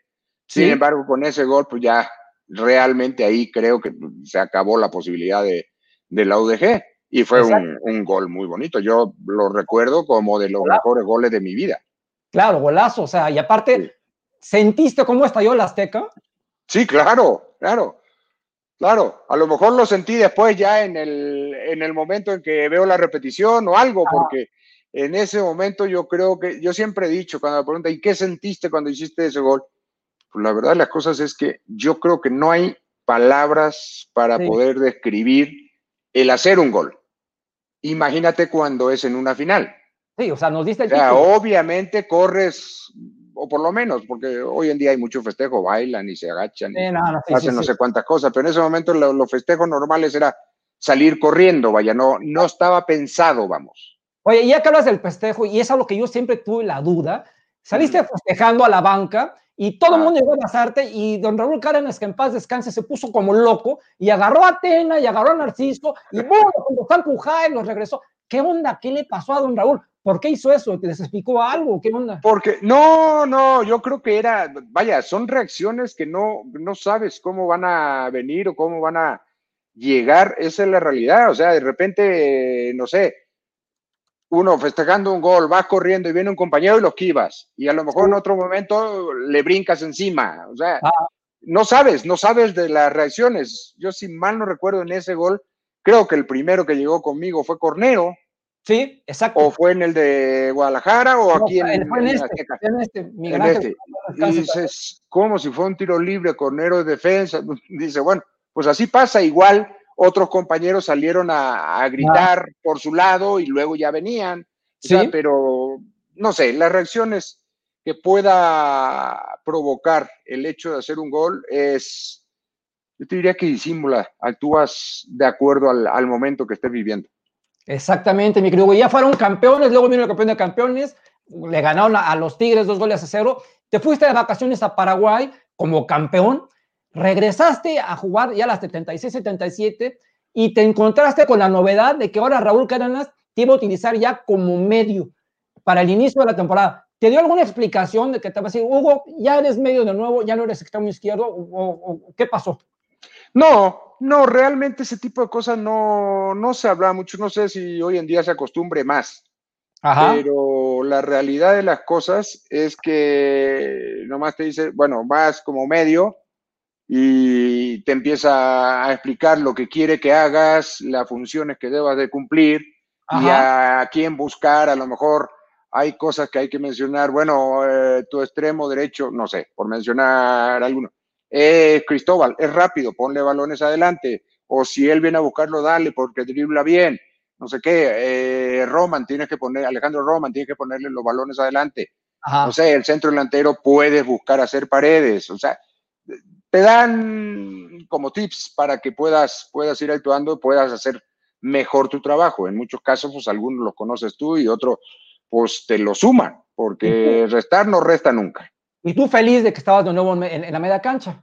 Sin embargo, con ese gol, pues ya realmente ahí creo que se acabó la posibilidad de, de la UDG y fue un, un, gol muy bonito. Yo lo recuerdo como de los mejores goles de mi vida. Claro, golazo, o sea, y aparte, ¿sentiste cómo estalló la Azteca? Sí, claro, claro. Claro, a lo mejor lo sentí después ya en el, en el momento en que veo la repetición o algo, porque en ese momento yo creo que, yo siempre he dicho cuando me preguntan, ¿y qué sentiste cuando hiciste ese gol? Pues la verdad de las cosas es que yo creo que no hay palabras para poder describir el hacer un gol. Imagínate cuando es en una final. Sí, o sea, nos diste el o sea, obviamente corres, o por lo menos, porque hoy en día hay mucho festejo, bailan y se agachan, y hacen no sé cuántas cosas, pero en ese momento los festejos normales era salir corriendo, vaya, no, no estaba pensado, vamos. Oye, ya que hablas del festejo, y es algo que yo siempre tuve la duda, saliste festejando a la banca y todo el ah. mundo llegó a abrazarte y don Raúl Cárdenas, que en paz descanse, se puso como loco y agarró a Atena y agarró a Narciso y bueno, cuando empujar y los regresó. ¿Qué onda? ¿Qué le pasó a don Raúl? ¿Por qué hizo eso? ¿Te les explicó algo? ¿Qué onda? Porque, no, no, yo creo que era, vaya, son reacciones que no, no sabes cómo van a venir o cómo van a llegar, esa es la realidad, o sea, de repente, no sé, uno festejando un gol, vas corriendo y viene un compañero y lo esquivas, y a lo mejor en otro momento le brincas encima, o sea, ah. no sabes, no sabes de las reacciones. Yo si mal no recuerdo en ese gol, creo que el primero que llegó conmigo fue Cornero. Sí, exacto. O fue en el de Guadalajara o aquí en, en, este, en este, en este. Y dices, como si fue un tiro libre, Cornero de defensa. Dice, bueno, pues así pasa igual otros compañeros salieron a, gritar por su lado y luego ya venían. ¿Sí? pero no sé, las reacciones que pueda provocar el hecho de hacer un gol es, yo te diría que disimula, actúas de acuerdo al, momento que estés viviendo. Exactamente, mi querido. Ya fueron campeones, luego vino el campeón de campeones, le ganaron a, los Tigres dos goles a cero. Te fuiste de vacaciones a Paraguay como campeón regresaste a jugar ya a las 76-77 y te encontraste con la novedad de que ahora Raúl Cárdenas te iba a utilizar ya como medio para el inicio de la temporada. ¿Te dio alguna explicación de que te va a decir, Hugo, ya eres medio de nuevo, ya no eres extremo izquierdo? ¿O, qué pasó? No, no, realmente ese tipo de cosas no, no se habla mucho. No sé si hoy en día se acostumbre más. Pero la realidad de las cosas es que nomás te dice, bueno, vas como medio, y te empieza a explicar lo que quiere que hagas, las funciones que debas de cumplir y a quién buscar. A lo mejor hay cosas que hay que mencionar. Bueno, eh, tu extremo derecho, no sé, por mencionar alguno. Es Cristóbal, es rápido, ponle balones adelante. O si él viene a buscarlo, dale, porque dribla bien. No sé qué. Eh, Roman, tienes que poner, Alejandro Roman, tienes que ponerle los balones adelante. No sé, el centro delantero puedes buscar hacer paredes. O sea, te dan como tips para que puedas, puedas ir actuando puedas hacer mejor tu trabajo. En muchos casos, pues algunos los conoces tú y otros, pues te lo suman, porque restar no resta nunca. ¿Y tú feliz de que estabas de nuevo en, la media cancha?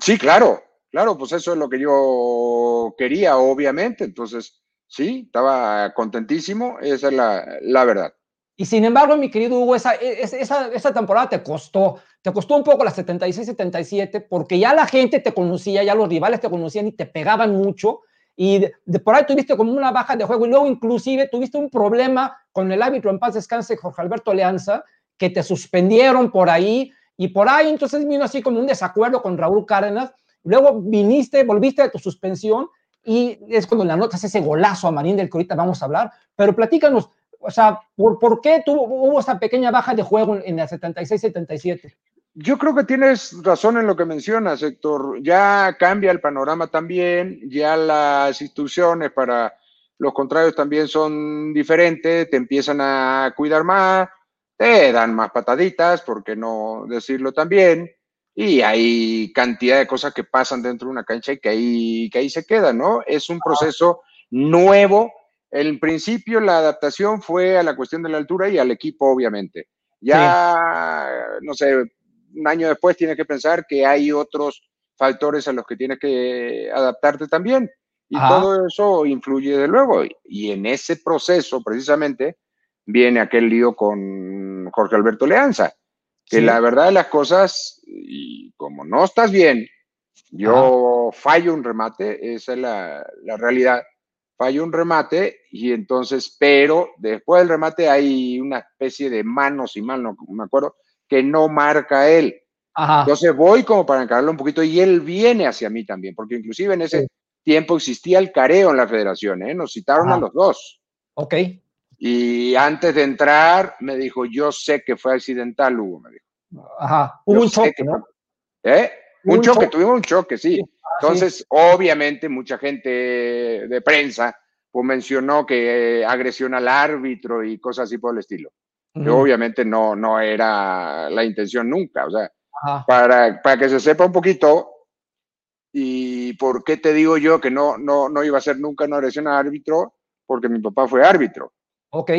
Sí, claro, claro, pues eso es lo que yo quería, obviamente. Entonces, sí, estaba contentísimo, esa es la, la verdad. Y sin embargo, mi querido Hugo, esa, esa, esa temporada te costó, te costó un poco la 76-77, porque ya la gente te conocía, ya los rivales te conocían y te pegaban mucho, y de, por ahí tuviste como una baja de juego, y luego inclusive tuviste un problema con el árbitro en paz descanse, Jorge Alberto Leanza, que te suspendieron por ahí, y por ahí entonces vino así como un desacuerdo con Raúl Cárdenas, luego viniste, volviste de tu suspensión, y es cuando le anotas ese golazo a Marín del que vamos a hablar, pero platícanos, o sea, ¿por, por qué tuvo, hubo esa pequeña baja de juego en la 76-77? Yo creo que tienes razón en lo que mencionas, Héctor. Ya cambia el panorama también, ya las instrucciones para los contrarios también son diferentes, te empiezan a cuidar más, te dan más pataditas, ¿por qué no decirlo también? Y hay cantidad de cosas que pasan dentro de una cancha y que ahí, que ahí se quedan, ¿no? Es un proceso nuevo en principio la adaptación fue a la cuestión de la altura y al equipo, obviamente. Ya, no sé, un año después tienes que pensar que hay otros factores a los que tienes que adaptarte también. Y todo eso influye de luego. Y en ese proceso, precisamente, viene aquel lío con Jorge Alberto Leanza. Que la verdad de las cosas, y como no estás bien, yo fallo un remate, esa es la, la realidad falló un remate y entonces, pero después del remate hay una especie de manos y manos, no me acuerdo, que no marca él. Entonces voy como para encararlo un poquito y él viene hacia mí también, porque inclusive en ese tiempo existía el careo en la federación, ¿eh? nos citaron a los dos. Ok. Y antes de entrar me dijo, yo sé que fue accidental, Hugo, me dijo. Ajá, hubo un choque, ¿no? ¿Eh? Un, choque, tuvimos un choque, sí. Entonces, obviamente, mucha gente de prensa, pues mencionó que agresión al árbitro y cosas así por el estilo. Que obviamente no, no era la intención nunca. O sea, para, para que se sepa un poquito, y por qué te digo yo que no, no, no iba a ser nunca una agresión al árbitro, porque mi papá fue árbitro. Ok.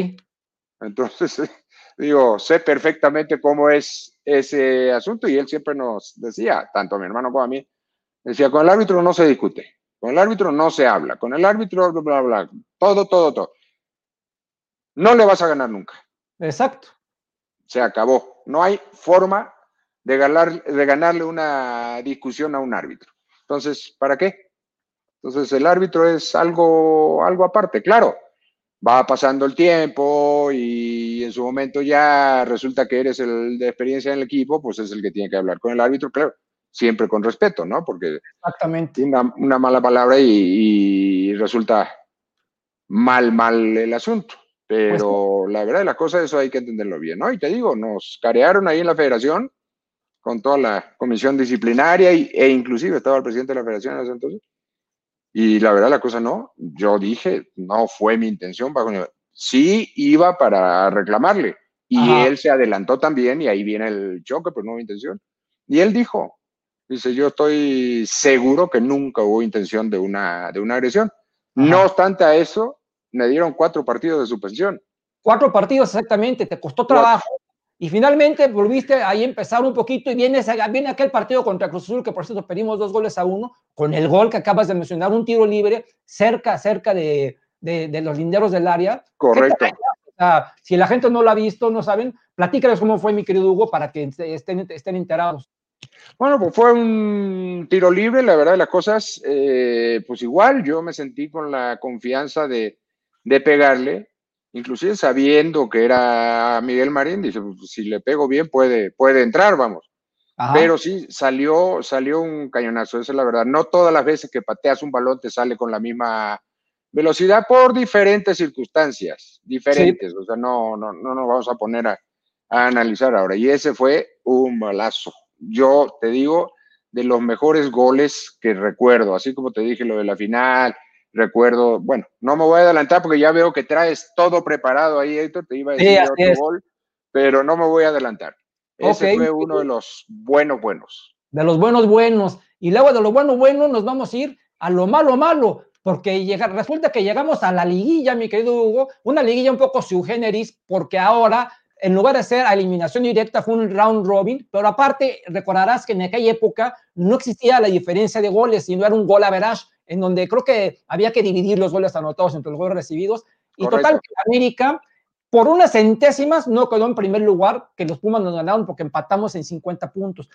Entonces, digo, sé perfectamente cómo es ese asunto y él siempre nos decía, tanto a mi hermano como a mí, decía, con el árbitro no se discute, con el árbitro no se habla, con el árbitro, bla, bla, bla, todo, todo, todo. No le vas a ganar nunca. Exacto. Se acabó. No hay forma de, ganar, de ganarle una discusión a un árbitro. Entonces, ¿para qué? Entonces, el árbitro es algo, algo aparte. Claro, va pasando el tiempo y en su momento ya resulta que eres el de experiencia en el equipo, pues es el que tiene que hablar con el árbitro, claro, siempre con respeto, ¿no? Porque Exactamente. Una, una mala palabra y, resulta mal, mal el asunto. Pero pues la verdad de la cosa, eso hay que entenderlo bien, ¿no? Y te digo, nos carearon ahí en la federación con toda la comisión disciplinaria y, e inclusive estaba el presidente de la federación en ese entonces y la verdad, la cosa no. Yo dije, no fue mi intención. Sí iba para reclamarle. Y él se adelantó también y ahí viene el choque, pero no hubo intención. Y él dijo, dice, yo estoy seguro que nunca hubo intención de una, de una agresión. No obstante a eso, me dieron cuatro partidos de suspensión. Cuatro partidos exactamente, te costó trabajo. Y finalmente volviste ahí a empezar un poquito y viene, viene aquel partido contra Cruz Azul, que por cierto pedimos dos goles a uno, con el gol que acabas de mencionar, un tiro libre cerca, cerca de, de, los linderos del área. Correcto. Si la gente no lo ha visto, no saben, platícales cómo fue mi querido Hugo para que estén, estén enterados. Bueno, pues fue un tiro libre, la verdad de las cosas, eh, pues igual yo me sentí con la confianza de, de pegarle inclusive sabiendo que era Miguel Marín, dice, pues, si le pego bien puede, puede entrar, vamos. Pero sí, salió, salió un cañonazo, esa es la verdad. No todas las veces que pateas un balón te sale con la misma velocidad por diferentes circunstancias, diferentes. O sea, no, no, no nos vamos a poner a, a analizar ahora. Y ese fue un balazo. Yo te digo, de los mejores goles que recuerdo, así como te dije lo de la final, recuerdo, bueno, no me voy a adelantar porque ya veo que traes todo preparado ahí, Héctor, te iba a decir otro gol, pero no me voy a adelantar. Ese fue uno de los buenos buenos. De los buenos buenos. Y luego de los buenos buenos nos vamos a ir a lo malo malo, porque llega, resulta que llegamos a la liguilla, mi querido Hugo, una liguilla un poco sui generis, porque ahora en lugar de ser a eliminación directa, fue un round robin, pero aparte recordarás que en aquella época no existía la diferencia de goles, sino era un gol a verás, en donde creo que había que dividir los goles anotados entre los goles recibidos. Y total, América, por unas centésimas, no quedó en primer lugar, que los Pumas nos ganaron porque empatamos en 50 puntos.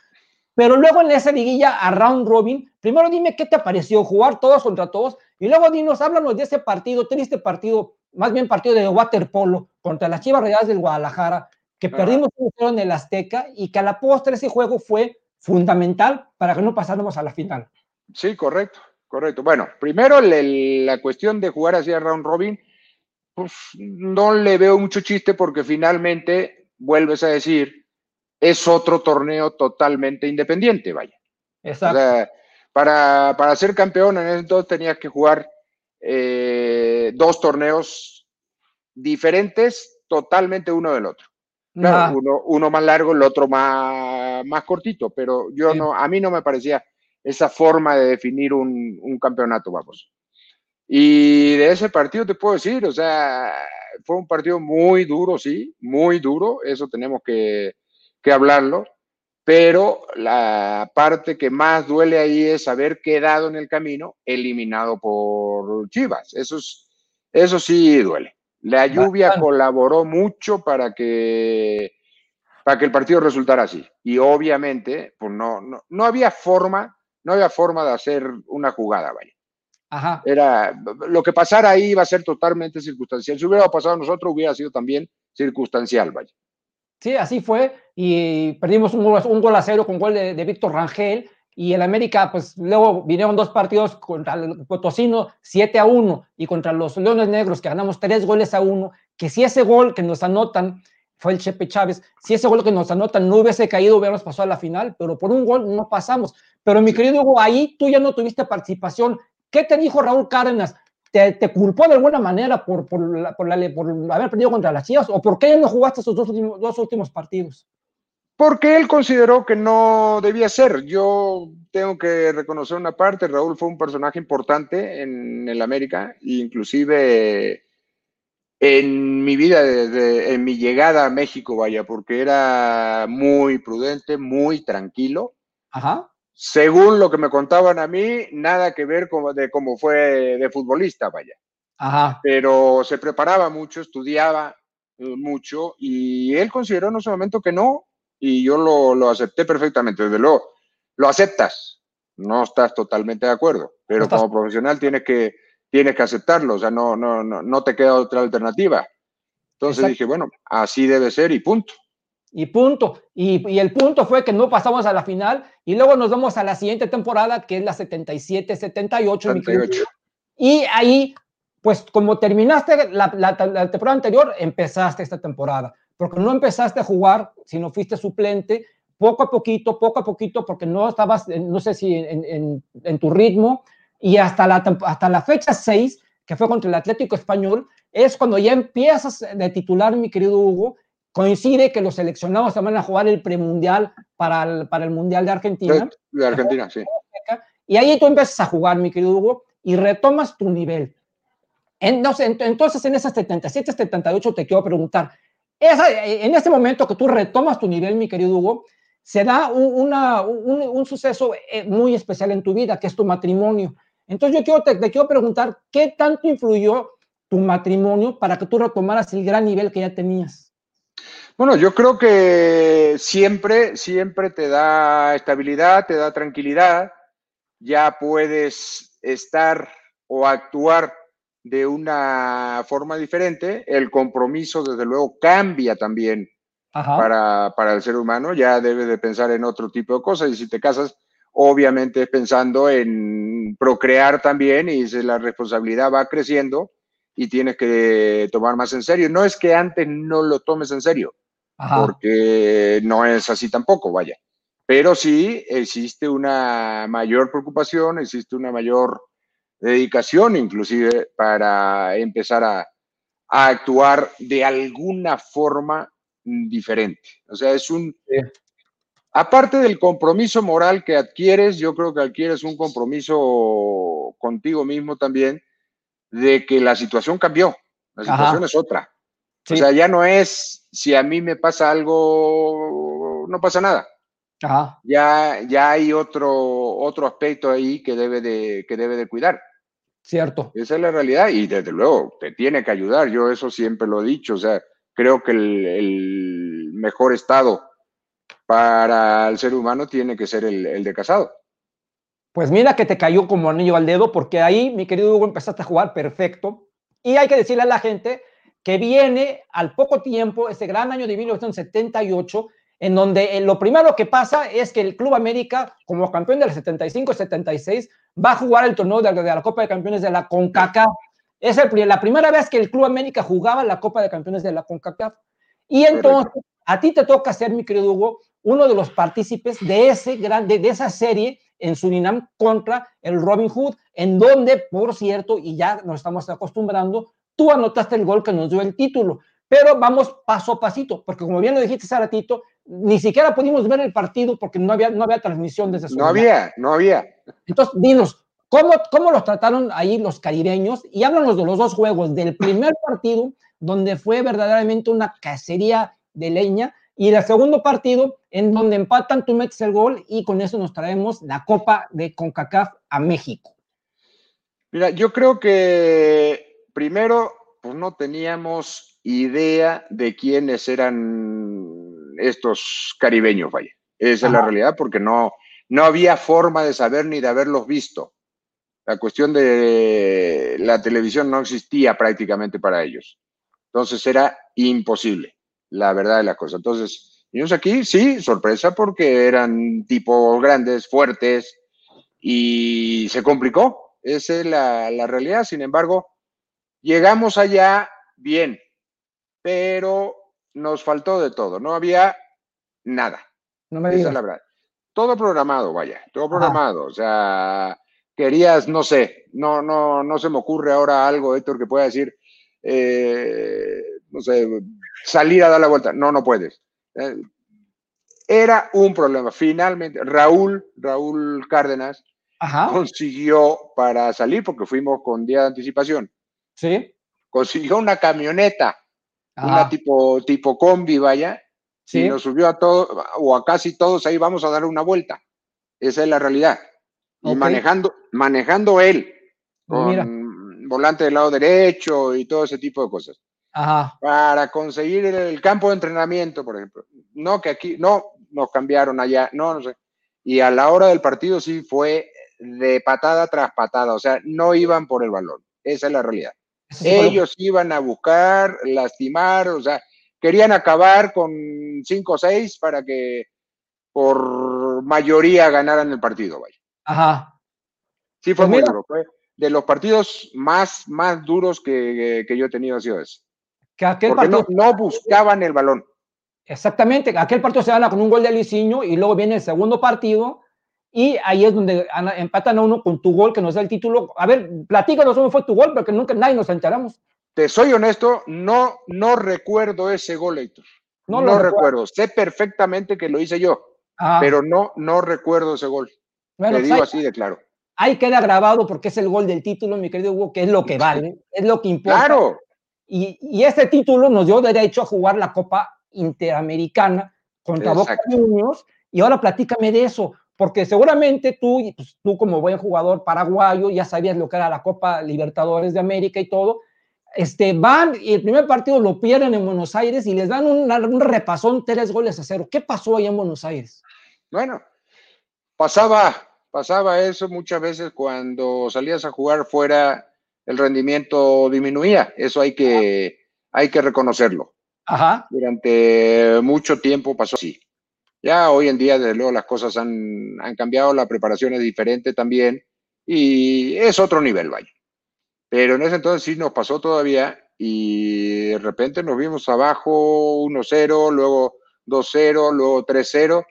Pero luego en esa liguilla a round robin, primero dime qué te pareció jugar todos contra todos y luego dinos, háblanos de ese partido, triste partido, más bien partido de waterpolo contra las Chivas Rayadas del Guadalajara, que perdimos en el Azteca y que a la postre ese juego fue fundamental para que no pasáramos a la final. Sí, correcto, correcto. Bueno, primero la cuestión de jugar así a round robin, pues no le veo mucho chiste porque finalmente, vuelves a decir, es otro torneo totalmente independiente, vaya. Exacto. para, para ser campeón en ese entonces tenías que jugar eh, dos torneos diferentes totalmente uno del otro. uno, uno, más largo, el otro más, más cortito, pero yo no, a mí no me parecía esa forma de definir un, un, campeonato, vamos. Y de ese partido te puedo decir, o sea, fue un partido muy duro, sí, muy duro, eso tenemos que, que hablarlo, pero la parte que más duele ahí es haber quedado en el camino eliminado por Chivas. Eso, es, eso sí duele. La lluvia colaboró mucho para que, para que el partido resultara así. Y obviamente, pues no, no, no había forma, no había forma de hacer una jugada, vaya. Ajá. Era, lo que pasara ahí iba a ser totalmente circunstancial. Si hubiera pasado a nosotros, hubiera sido también circunstancial, vaya. Sí, así fue. Y perdimos un, un gol a cero con gol de, Víctor Rangel. Y el América, pues luego vinieron dos partidos contra el Potosino, 7 a 1, y contra los Leones Negros, que ganamos tres goles a uno. Que si ese gol que nos anotan fue el Chepe Chávez, si ese gol que nos anotan no hubiese caído, hubiéramos pasado a la final, pero por un gol no pasamos. Pero mi querido Hugo, ahí tú ya no tuviste participación. ¿Qué te dijo Raúl Cárdenas? te, culpó de alguna manera por, por, por, haber perdido contra las Chivas? ¿O por qué no jugaste esos dos últimos, dos últimos partidos? Porque él consideró que no debía ser. Yo tengo que reconocer una parte, Raúl fue un personaje importante en el América, inclusive en mi vida, desde, en mi llegada a México, vaya, porque era muy prudente, muy tranquilo. Ajá. Según lo que me contaban a mí, nada que ver con, de cómo fue de futbolista, vaya. Ajá. Pero se preparaba mucho, estudiaba eh, mucho y él consideró en ese momento que no, y yo lo, lo acepté perfectamente. Desde luego, lo aceptas, no estás totalmente de acuerdo, pero como profesional tienes que, tienes que aceptarlo, o sea, no, no, no, no te queda otra alternativa. Entonces dije, bueno, así debe ser y punto. Y punto. Y, y, el punto fue que no pasamos a la final y luego nos vamos a la siguiente temporada, que es la 77-78. Y ahí, pues como terminaste la, la, la, temporada anterior, empezaste esta temporada. Porque no empezaste a jugar, sino fuiste suplente, poco a poquito, poco a poquito, porque no estabas, no sé si en, en, en tu ritmo. Y hasta la, hasta la fecha 6, que fue contra el Atlético Español, es cuando ya empiezas de titular, mi querido Hugo, coincide que los seleccionados se van a jugar el premundial para el, para el Mundial de Argentina. De, Argentina, sí. Y ahí tú empiezas a jugar, mi querido Hugo, y retomas tu nivel. Entonces, entonces en esas 77, 78 te quiero preguntar, esa, en este momento que tú retomas tu nivel, mi querido Hugo, se da un, una, un, un, suceso eh, muy especial en tu vida, que es tu matrimonio. Entonces yo quiero, te, te quiero preguntar, ¿qué tanto influyó tu matrimonio para que tú retomaras el gran nivel que ya tenías? Bueno, yo creo que siempre, siempre te da estabilidad, te da tranquilidad, ya puedes estar o actuar de una forma diferente. El compromiso, desde luego, cambia también para, para, el ser humano, ya debe de pensar en otro tipo de cosas y si te casas, obviamente pensando en procrear también y la responsabilidad va creciendo y tienes que tomar más en serio. No es que antes no lo tomes en serio, porque no es así tampoco, vaya. Pero sí existe una mayor preocupación, existe una mayor dedicación inclusive para empezar a, a actuar de alguna forma diferente. O sea, es un... Aparte del compromiso moral que adquieres, yo creo que adquieres un compromiso contigo mismo también de que la situación cambió, la situación es otra. O sea, ya no es si a mí me pasa algo, no pasa nada. Ya, ya hay otro, otro aspecto ahí que debe, de, que debe de cuidar. Cierto. Esa es la realidad y desde luego te tiene que ayudar. Yo eso siempre lo he dicho. O sea, creo que el, el mejor estado para el ser humano tiene que ser el, el, de casado. Pues mira que te cayó como anillo al dedo porque ahí, mi querido Hugo, empezaste a jugar perfecto. Y hay que decirle a la gente que viene al poco tiempo, ese gran año de 1978, en donde eh, lo primero que pasa es que el Club América, como campeón del 75-76, va a jugar el torneo de, la Copa de Campeones de la CONCACAF. Es el, la primera vez que el Club América jugaba la Copa de Campeones de la CONCACAF. Y entonces, a ti te toca ser, mi querido Hugo, uno de los partícipes de, ese gran, de, esa serie en Surinam contra el Robin Hood, en donde, por cierto, y ya nos estamos acostumbrando, tú anotaste el gol que nos dio el título. Pero vamos paso a pasito, porque como bien lo dijiste hace ratito, ni siquiera pudimos ver el partido porque no había, no había transmisión desde su No había, no había. Entonces, dinos, ¿cómo, ¿cómo los trataron ahí los caribeños? Y háblanos de los dos juegos, del primer partido, donde fue verdaderamente una cacería de leña, y el segundo partido, en donde empatan, tú metes el gol, y con eso nos traemos la Copa de CONCACAF a México. Mira, yo creo que primero, pues no teníamos idea de quiénes eran estos caribeños, vaya. Esa es la realidad, porque no, no había forma de saber ni de haberlos visto. La cuestión de la televisión no existía prácticamente para ellos. Entonces era imposible, la verdad de la cosa. Entonces, ellos aquí, sí, sorpresa, porque eran tipos grandes, fuertes, y se complicó. Esa es la, la realidad. Sin embargo, Llegamos allá bien, pero nos faltó de todo, no había nada. No me digas. la verdad. Todo programado, vaya, todo programado. O sea, querías, no sé, no, no, no se me ocurre ahora algo, Héctor, que pueda decir, eh, no sé, salir a dar la vuelta. No, no puedes. Eh, era un problema. Finalmente, Raúl, Raúl Cárdenas, consiguió para salir, porque fuimos con día de anticipación. Sí. Consiguió una camioneta, una tipo, tipo combi, vaya, y nos subió a todos, o a casi todos, ahí vamos a dar una vuelta. Esa es la realidad. Y manejando, manejando él, con volante del lado derecho y todo ese tipo de cosas. Para conseguir el, campo de entrenamiento, por ejemplo. No, que aquí, no, nos cambiaron allá, no, no sé. Y a la hora del partido sí fue de patada tras patada, o sea, no iban por el balón. Esa es la realidad. Ellos iban a buscar, lastimar, o sea, querían acabar con 5 o 6 para que por mayoría ganaran el partido, vaya. Ajá. Sí, fue pues muy duro. Fue de los partidos más, más duros que, yo he tenido ha sido ese. Que aquel partido... no, buscaban el balón. Exactamente, aquel partido se gana con un gol de Alicinho y luego viene el segundo partido y ahí es donde empatan a uno con tu gol que nos da el título. A ver, platícanos cómo fue tu gol, porque nunca nadie nos enteramos. Te soy honesto, no, no recuerdo ese gol, Héctor. No, lo recuerdo. Sé perfectamente que lo hice yo, ah. pero no, no recuerdo ese gol. Te pues digo así de claro. Ahí queda grabado porque es el gol del título, mi querido Hugo, que es lo que vale, es lo que importa. Claro. Y, y este título nos dio derecho a jugar la Copa Interamericana contra Boca Juniors. Y ahora platícame de eso, porque seguramente tú, pues, tú como buen jugador paraguayo, ya sabías lo que era la Copa Libertadores de América y todo. Este, van y el primer partido lo pierden en Buenos Aires y les dan un, un repasón tres goles a cero. ¿Qué pasó ahí en Buenos Aires? Bueno, pasaba pasaba eso muchas veces cuando salías a jugar fuera, el rendimiento disminuía. Eso hay que, hay que reconocerlo. Ajá. Durante mucho tiempo pasó así. Ya hoy en día, desde luego, las cosas han, han cambiado, la preparación es diferente también y es otro nivel, vaya. Pero en ese entonces sí nos pasó todavía y de repente nos vimos abajo 1-0, luego 2-0, luego 3-0.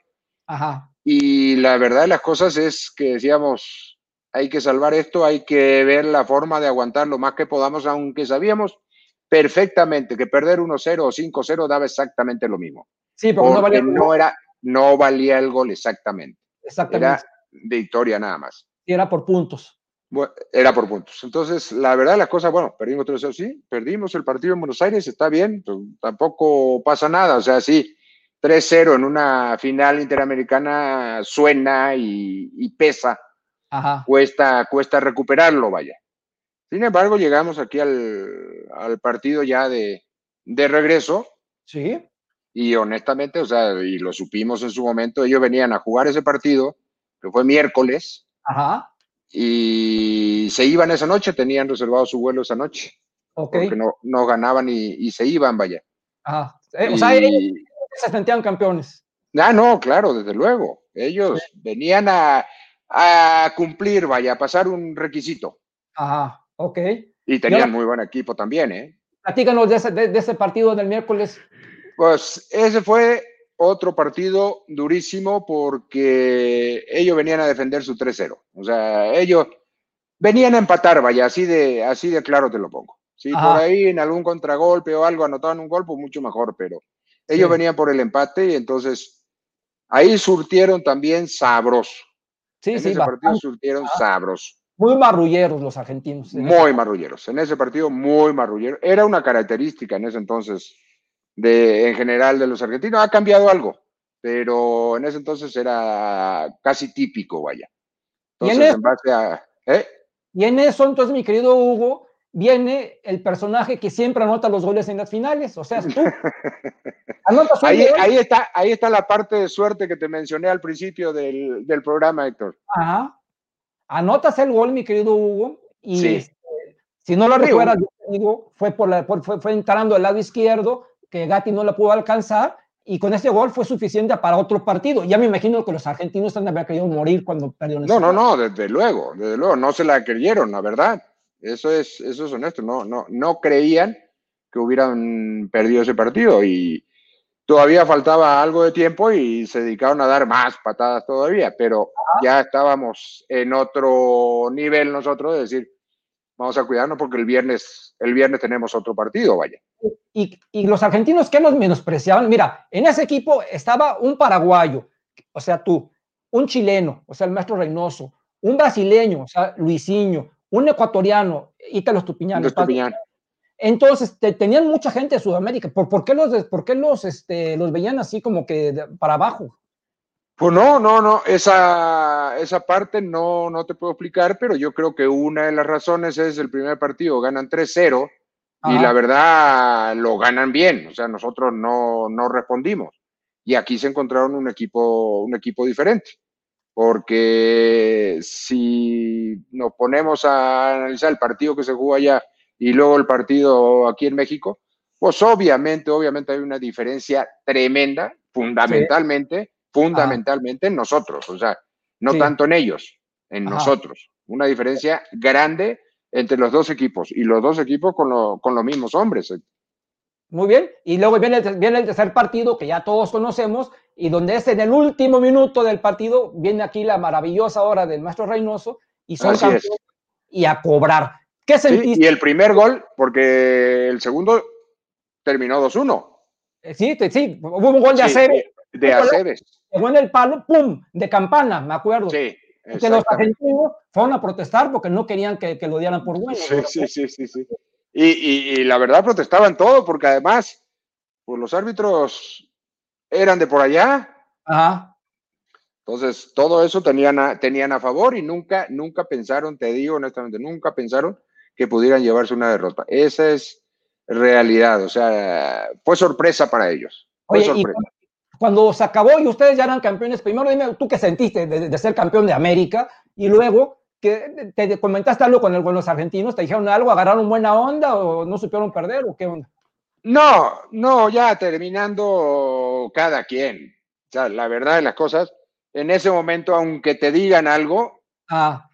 Ajá. Y la verdad de las cosas es que decíamos, hay que salvar esto, hay que ver la forma de aguantar lo más que podamos, aunque sabíamos perfectamente que perder 1-0 o 5-0 daba exactamente lo mismo. Sí, porque, no, valía no, era, no valía el gol exactamente. Exactamente. Era victoria nada más. Y era por puntos. era por puntos. Entonces, la verdad, las cosas, bueno, perdimos 3-0, sí, perdimos el partido en Buenos Aires, está bien, tampoco pasa nada, o sea, sí, 3-0 en una final interamericana suena y, pesa. Cuesta, cuesta recuperarlo, vaya. Sin embargo, llegamos aquí al, partido ya de, regreso. Sí. Y honestamente, o sea, y lo supimos en su momento, ellos venían a jugar ese partido, que fue miércoles. Ajá. Y se iban esa noche, tenían reservado su vuelo esa noche. Okay. Porque no, no ganaban y, se iban, vaya. Ajá. Eh, o sea, se sentían campeones. Ah, no, claro, desde luego. Ellos venían a, cumplir, vaya, a pasar un requisito. Ajá, ok. Y tenían muy buen equipo también, ¿eh? Platícanos de ese, de, ese partido del miércoles. Pues ese fue otro partido durísimo porque ellos venían a defender su 3-0. O sea, ellos venían a empatar, vaya, así de, así de claro te lo pongo. Si por ahí en algún contragolpe o algo anotaban un gol, pues mucho mejor, pero ellos venían por el empate y entonces ahí surtieron también sabroso. Sí, en sí, ese partido surtieron sabroso. Muy marrulleros los argentinos. Muy marrulleros. En ese partido, muy marrulleros. Era una característica en ese entonces, de, en general, de los argentinos. Ha cambiado algo, pero en ese entonces era casi típico, vaya. Entonces, en, base a. ¿eh? Y en eso, entonces, mi querido Hugo, viene el personaje que siempre anota los goles en las finales, o sea, tú. ahí, ahí, está, ahí está la parte de suerte que te mencioné al principio del, programa, Héctor. Ajá. Anotas el gol, mi querido Hugo, y este, si no lo recuerdas, fue, por la, fue, fue entrando al lado izquierdo, que Gatti no la pudo alcanzar, y con ese gol fue suficiente para otro partido. Ya me imagino que los argentinos han haber querido morir cuando perdieron No, no, no, desde luego, desde luego, no se la creyeron, la verdad. Eso es, eso es honesto. No, no, no creían que hubieran perdido ese partido. Y, todavía faltaba algo de tiempo y se dedicaron a dar más patadas todavía, pero ya estábamos en otro nivel nosotros de decir, vamos a cuidarnos porque el viernes, el viernes tenemos otro partido, vaya. Y, y los argentinos que nos menospreciaban, mira, en ese equipo estaba un paraguayo, o sea, tú, un chileno, o sea, el maestro Reynoso, un brasileño, o sea, Luisinho, un ecuatoriano, Ítalo Estupiñán. Estupiñán. Entonces, tenían mucha gente de Sudamérica. ¿Por, por qué, los, por qué los, este, los veían así como que para abajo? Pues no, no, no, esa, esa parte no, no te puedo explicar, pero yo creo que una de las razones es el primer partido, ganan 3-0 y la verdad lo ganan bien, o sea, nosotros no, no respondimos. Y aquí se encontraron un equipo, un equipo diferente, porque si nos ponemos a analizar el partido que se jugó allá y luego el partido aquí en México, pues obviamente, obviamente hay una diferencia tremenda, fundamentalmente fundamentalmente en nosotros, o sea, no tanto en ellos, en nosotros. Una diferencia grande entre los dos equipos y los dos equipos con, con los mismos hombres. Muy bien, y luego viene el, viene el tercer partido que ya todos conocemos y donde es en el último minuto del partido, viene aquí la maravillosa hora del maestro Reynoso y son campeones y a cobrar. ¿Qué sentiste? y el primer gol, porque el segundo terminó 2-1. Eh, sí, sí, hubo un gol de sí, De Aceves pegó en el palo, ¡pum! de campana, me acuerdo. Sí. Que los argentinos fueron a protestar porque no querían que, lo dieran por bueno. Sí, sí, sí, sí, Y, la verdad protestaban todo porque además, pues los árbitros eran de por allá. Ajá. Entonces, todo eso tenían a, tenían a favor y nunca, nunca pensaron, te digo honestamente, nunca pensaron que pudieran llevarse una derrota. Esa es realidad, o sea, fue sorpresa para ellos. Fue sorpresa cuando se acabó y ustedes ya eran campeones, primero dime tú qué sentiste de, ser campeón de América y luego que te comentaste algo con, el, con los argentinos, te dijeron algo, agarraron buena onda o no supieron perder o qué onda. No, no, ya terminando cada quien. O sea, la verdad de las cosas, en ese momento, aunque te digan algo, ah.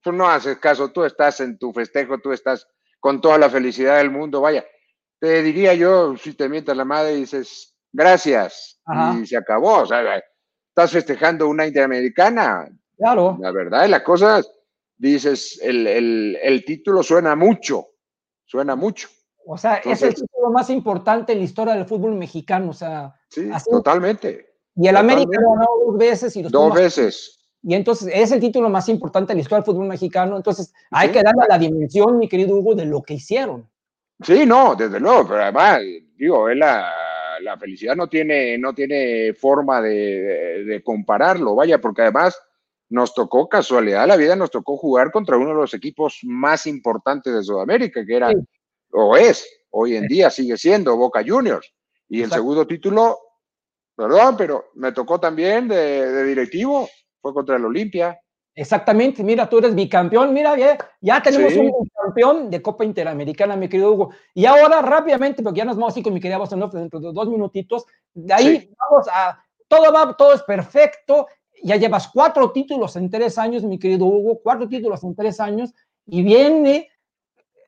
tú no haces caso, tú estás en tu festejo, tú estás con toda la felicidad del mundo, vaya. Te diría yo, si te mientas la madre y dices, gracias. Y se acabó. O sea, estás festejando una interamericana. Claro. La verdad, las cosas, dices, el, título suena mucho, suena mucho. O sea, es el título más importante en la historia del fútbol mexicano. O sea, sí, totalmente. Y el América ganó dos veces. Y dos veces. Y entonces es el título más importante en la historia del fútbol mexicano. Entonces hay que darle la dimensión, mi querido Hugo, de lo que hicieron. Sí, no, desde luego, pero además, digo, es la, la felicidad no tiene, no tiene forma de, compararlo, vaya, porque además nos tocó casualidad, la vida nos tocó jugar contra uno de los equipos más importantes de Sudamérica, que era, o es, hoy en día sigue siendo Boca Juniors. Y el segundo título, perdón, pero me tocó también de, de directivo, fue contra el Olimpia. Exactamente, mira, tú eres bicampeón, mira, ya, ya tenemos un campeón de Copa Interamericana, mi querido Hugo. Y ahora rápidamente, porque ya nos vamos así con mi querida Boston dentro de dos minutitos, de ahí vamos a, todo va, todo es perfecto, ya llevas cuatro títulos en tres años, mi querido Hugo, cuatro títulos en tres años, y viene,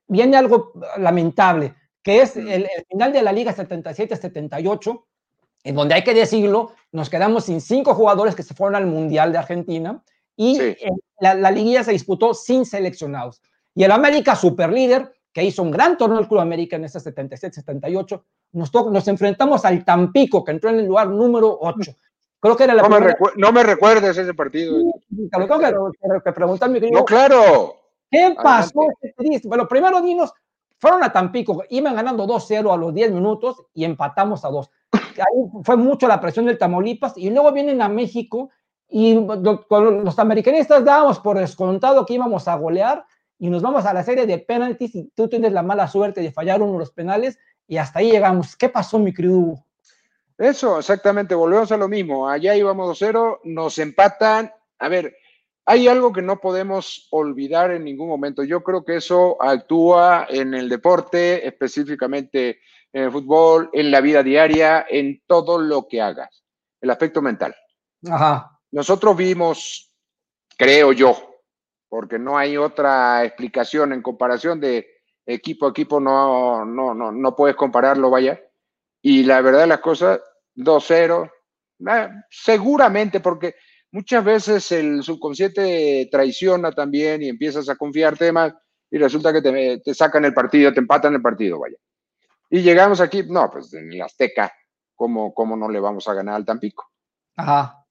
viene algo lamentable, que es el, el final de la Liga 77-78, en donde hay que decirlo, nos quedamos sin cinco jugadores que se fueron al Mundial de Argentina, y la, la, liguilla se disputó sin seleccionados. Y el América, super líder, que hizo un gran torneo el Club América en ese 77-78, nos, nos enfrentamos al Tampico, que entró en el lugar número 8. Creo que era la no, me no me recuerdes ese partido. Te lo tengo que, preguntar, mi querido. No, claro. ¿Qué pasó? Bueno, primero dinos, fueron a Tampico, iban ganando 2-0 a los 10 minutos y empatamos a 2. Ahí fue mucho la presión del Tamaulipas y luego vienen a México y los americanistas dábamos por descontado que íbamos a golear y nos vamos a la serie de penaltis y tú tienes la mala suerte de fallar uno de los penales y hasta ahí llegamos. ¿Qué pasó, mi querido? Eso, exactamente, volvemos a lo mismo. Allá íbamos 2-0, nos empatan. A ver, hay algo que no podemos olvidar en ningún momento. Yo creo que eso actúa en el deporte, específicamente en el fútbol, en la vida diaria, en todo lo que hagas, el aspecto mental. Ajá. Nosotros vimos, creo yo, porque no hay otra explicación en comparación de equipo a equipo, no, no, no, no puedes compararlo, vaya. Y la verdad de las cosas, 2-0. Eh, seguramente, porque muchas veces el subconsciente traiciona también y empiezas a confiarte más y resulta que te, te sacan el partido, te empatan el partido, vaya. Y llegamos aquí, no, pues en el Azteca, ¿cómo, cómo no le vamos a ganar al Tampico? Ajá.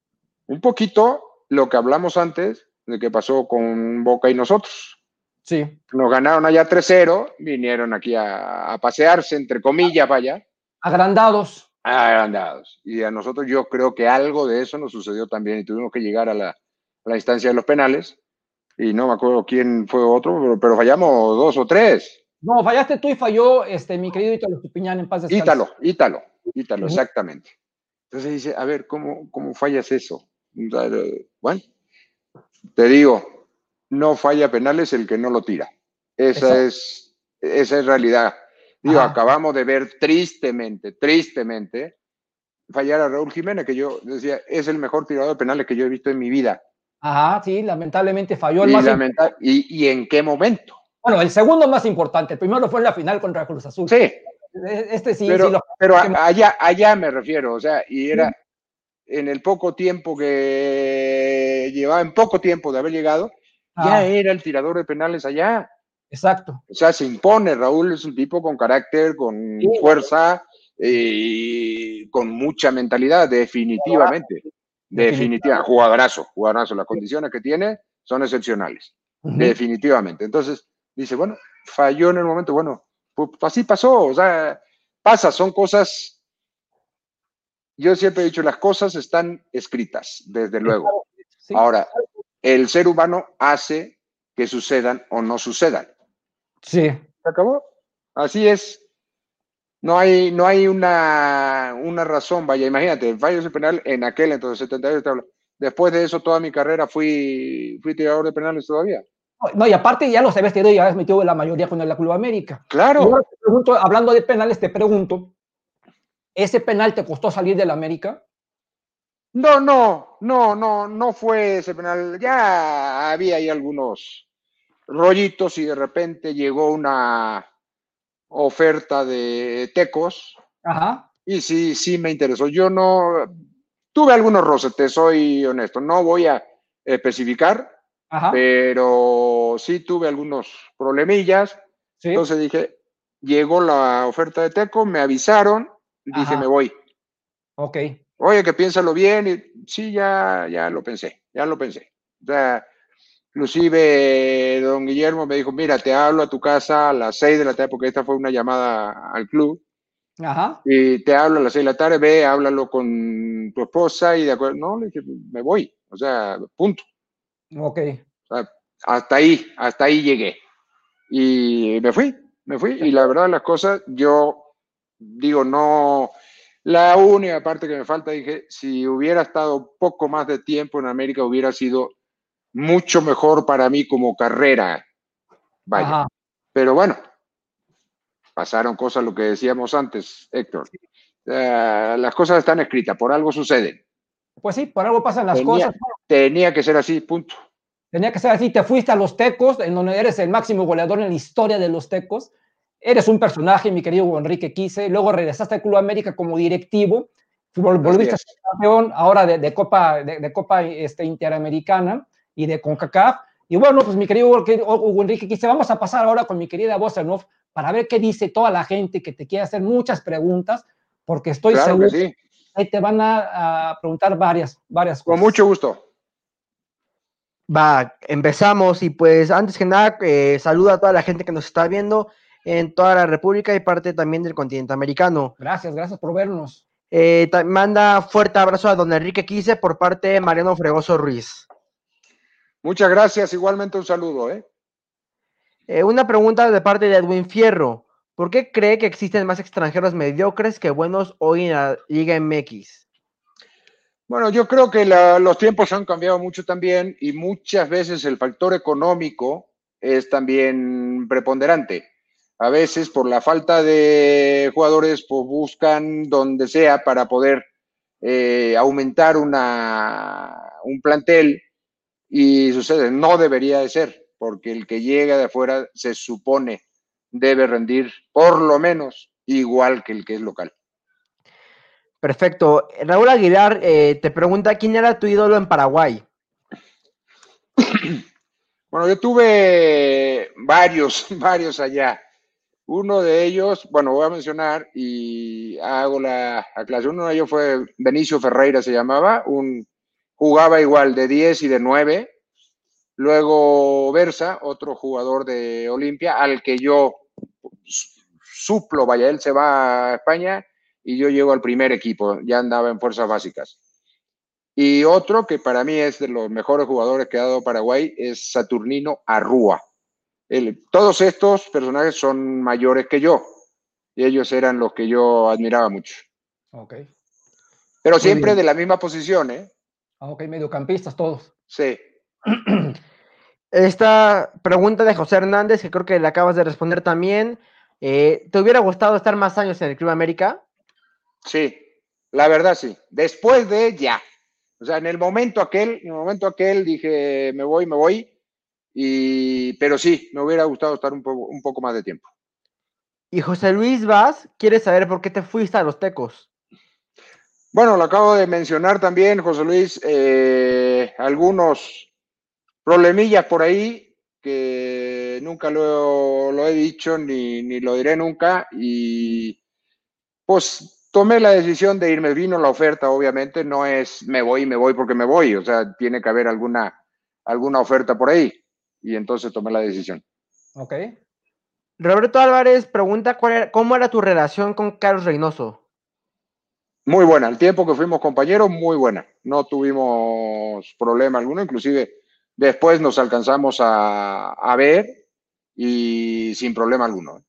Un poquito lo que hablamos antes de que pasó con Boca y nosotros. Sí. Nos ganaron allá 3-0, vinieron aquí a, a, pasearse, entre comillas, vaya. Agrandados. Agrandados. Y a nosotros yo creo que algo de eso nos sucedió también y tuvimos que llegar a la, a la instancia de los penales. Y no me acuerdo quién fue otro, pero, pero fallamos dos o tres. No, fallaste tú y falló este, mi querido Ítalo Estupiñán en paz descanse. Ítalo, Ítalo, Ítalo, uh -huh. exactamente. Entonces dice, a ver, ¿cómo, cómo fallas eso? Bueno, te digo, no falla penales el que no lo tira. Esa es, esa es realidad. Digo, Ajá. acabamos de ver tristemente, tristemente, fallar a Raúl Jiménez, que yo decía, es el mejor tirador de penales que yo he visto en mi vida. Ajá, sí, lamentablemente falló el y más lamenta y, ¿Y en qué momento? Bueno, el segundo más importante, el primero fue en la final contra Cruz Azul. Sí. Este sí, pero, sí lo... pero allá, allá me refiero, o sea, y era sí. en el poco tiempo que llevaba, en poco tiempo de haber llegado, ah. ya era el tirador de penales allá. Exacto. O sea, se impone, Raúl es un tipo con carácter, con sí. fuerza y con mucha mentalidad, definitivamente. Definitivamente, jugadorazo, jugadorazo. Las condiciones que tiene son excepcionales, uh -huh. definitivamente. Entonces, dice, bueno, falló en el momento, bueno, pues así pasó, o sea, pasa, son cosas, yo siempre he dicho, las cosas están escritas, desde luego. Ahora, el ser humano hace que sucedan o no sucedan. Sí. ¿Se acabó? Así es. No hay, no hay una, una razón, vaya, imagínate, fallo de penal en aquel entonces, 78, después de eso toda mi carrera fui, fui tirador de penales todavía. No, y aparte ya los habías tirado y habías metido la mayoría con la Club América. Claro. Pregunto, hablando de penales, te pregunto, ¿ese penal te costó salir del América? No, no, no, no, no fue ese penal. Ya había ahí algunos rollitos y de repente llegó una oferta de Tecos. Ajá. Y sí, sí me interesó. Yo no, tuve algunos roces, te soy honesto. No voy a especificar, Ajá. pero sí tuve algunos problemillas. ¿Sí? Entonces dije, llegó la oferta de Teco, me avisaron, dije, Ajá. me voy. Ok. Oye, que piénsalo bien. Y, sí, ya, ya lo pensé, ya lo pensé. O sea, inclusive don Guillermo me dijo, mira, te hablo a tu casa a las seis de la tarde, porque esta fue una llamada al club. Ajá. Y te hablo a las seis de la tarde, ve, háblalo con tu esposa y de acuerdo, no, le dije, me voy, o sea, punto. Ok. O sea, hasta ahí, hasta ahí llegué. Y me fui, me fui. Y la verdad, las cosas, yo digo, no, la única parte que me falta, dije, si hubiera estado poco más de tiempo en América, hubiera sido mucho mejor para mí como carrera. Vaya. Ajá. Pero bueno, pasaron cosas, lo que decíamos antes, Héctor. Uh, las cosas están escritas, por algo suceden. Pues sí, por algo pasan las tenía, cosas. Tenía que ser así, punto. Tenía que ser así. Te fuiste a los Tecos, en donde eres el máximo goleador en la historia de los Tecos. Eres un personaje, mi querido Enrique Quise. Luego regresaste al Club América como directivo. Volviste a ser campeón ahora de, de Copa, de, de Copa este, Interamericana y de CONCACAF. Y bueno, pues mi querido Hugo Enrique Quise, vamos a pasar ahora con mi querida Bossenhoff para ver qué dice toda la gente que te quiere hacer muchas preguntas, porque estoy claro seguro que, sí. que te van a, a, preguntar varias, varias cosas. Con mucho gusto. Va, empezamos y pues antes que nada, eh, saluda a toda la gente que nos está viendo en toda la República y parte también del continente americano. Gracias, gracias por vernos. Eh, manda fuerte abrazo a don Enrique Quise por parte de Mariano Fregoso Ruiz. Muchas gracias, igualmente un saludo. ¿eh? Eh, una pregunta de parte de Edwin Fierro. ¿Por qué cree que existen más extranjeros mediocres que buenos hoy en la Liga MX? Bueno, yo creo que la, los tiempos han cambiado mucho también y muchas veces el factor económico es también preponderante. A veces por la falta de jugadores pues buscan donde sea para poder eh, aumentar una, un plantel y sucede, no debería de ser, porque el que llega de afuera se supone debe rendir por lo menos igual que el que es local. Perfecto. Raúl Aguilar eh, te pregunta quién era tu ídolo en Paraguay. Bueno, yo tuve varios, varios allá. Uno de ellos, bueno, voy a mencionar y hago la aclaración. Uno de ellos fue Benicio Ferreira, se llamaba, un jugaba igual de 10 y de 9. Luego Versa, otro jugador de Olimpia, al que yo suplo, vaya, él se va a España y yo llego al primer equipo, ya andaba en fuerzas básicas. Y otro que para mí es de los mejores jugadores que ha dado Paraguay es Saturnino Arrúa. todos estos personajes son mayores que yo y ellos eran los que yo admiraba mucho. Ok. Pero siempre de la misma posición, ¿eh? Ah, ok, mediocampistas todos. Sí. Esta pregunta de José Hernández, que creo que le acabas de responder también. Eh, ¿Te hubiera gustado estar más años en el Club América? Sí, la verdad sí. Después de ya. O sea, en el momento aquel, en el momento aquel dije, me voy, me voy. Y, pero sí, me hubiera gustado estar un, poco, un poco más de tiempo. Y José Luis Vaz quiere saber por qué te fuiste a los Tecos. Bueno, lo acabo de mencionar también, José Luis, eh, algunos problemillas por ahí que nunca lo, he dicho ni, ni, lo diré nunca y pues tomé la decisión de irme, vino la oferta, obviamente, no es me voy, me voy porque me voy, o sea, tiene que haber alguna, alguna oferta por ahí, y entonces tomé la decisión. Ok. Roberto Álvarez pregunta cuál cómo era tu relación con Carlos Reynoso. Muy buena, el tiempo que fuimos compañeros, muy buena. No tuvimos problema alguno, inclusive después nos alcanzamos a, a ver y sin problema alguno.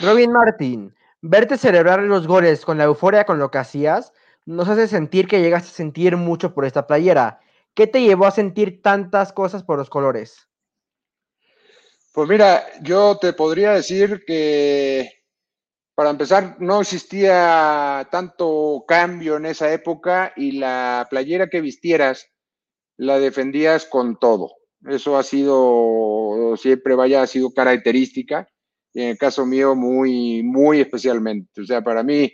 Robin Martín, Verte celebrar los goles con la euforia con lo que hacías nos hace sentir que llegaste a sentir mucho por esta playera. ¿Qué te llevó a sentir tantas cosas por los colores? Pues mira, yo te podría decir que para empezar no existía tanto cambio en esa época y la playera que vistieras la defendías con todo. Eso ha sido siempre vaya ha sido característica en el caso mío muy, muy especialmente. O sea, para mí,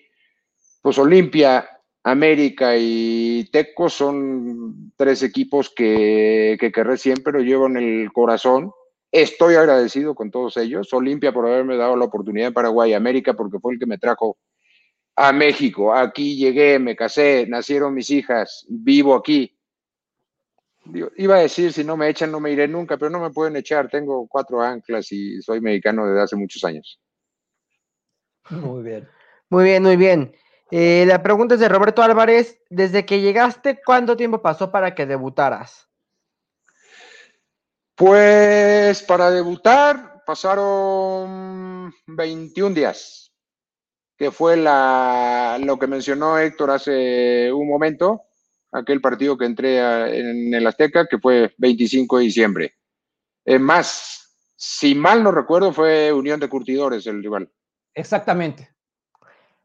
pues Olimpia, América y Teco son tres equipos que, que querré siempre, lo llevo en el corazón. Estoy agradecido con todos ellos. Olimpia por haberme dado la oportunidad en Paraguay, América porque fue el que me trajo a México. Aquí llegué, me casé, nacieron mis hijas, vivo aquí iba a decir, si no me echan, no me iré nunca, pero no me pueden echar. Tengo cuatro anclas y soy mexicano desde hace muchos años. Muy bien. Muy bien, muy bien. Eh, la pregunta es de Roberto Álvarez. Desde que llegaste, ¿cuánto tiempo pasó para que debutaras? Pues para debutar pasaron 21 días, que fue la, lo que mencionó Héctor hace un momento aquel partido que entré en el Azteca, que fue 25 de diciembre. Es más, si mal no recuerdo, fue Unión de Curtidores el rival. Exactamente.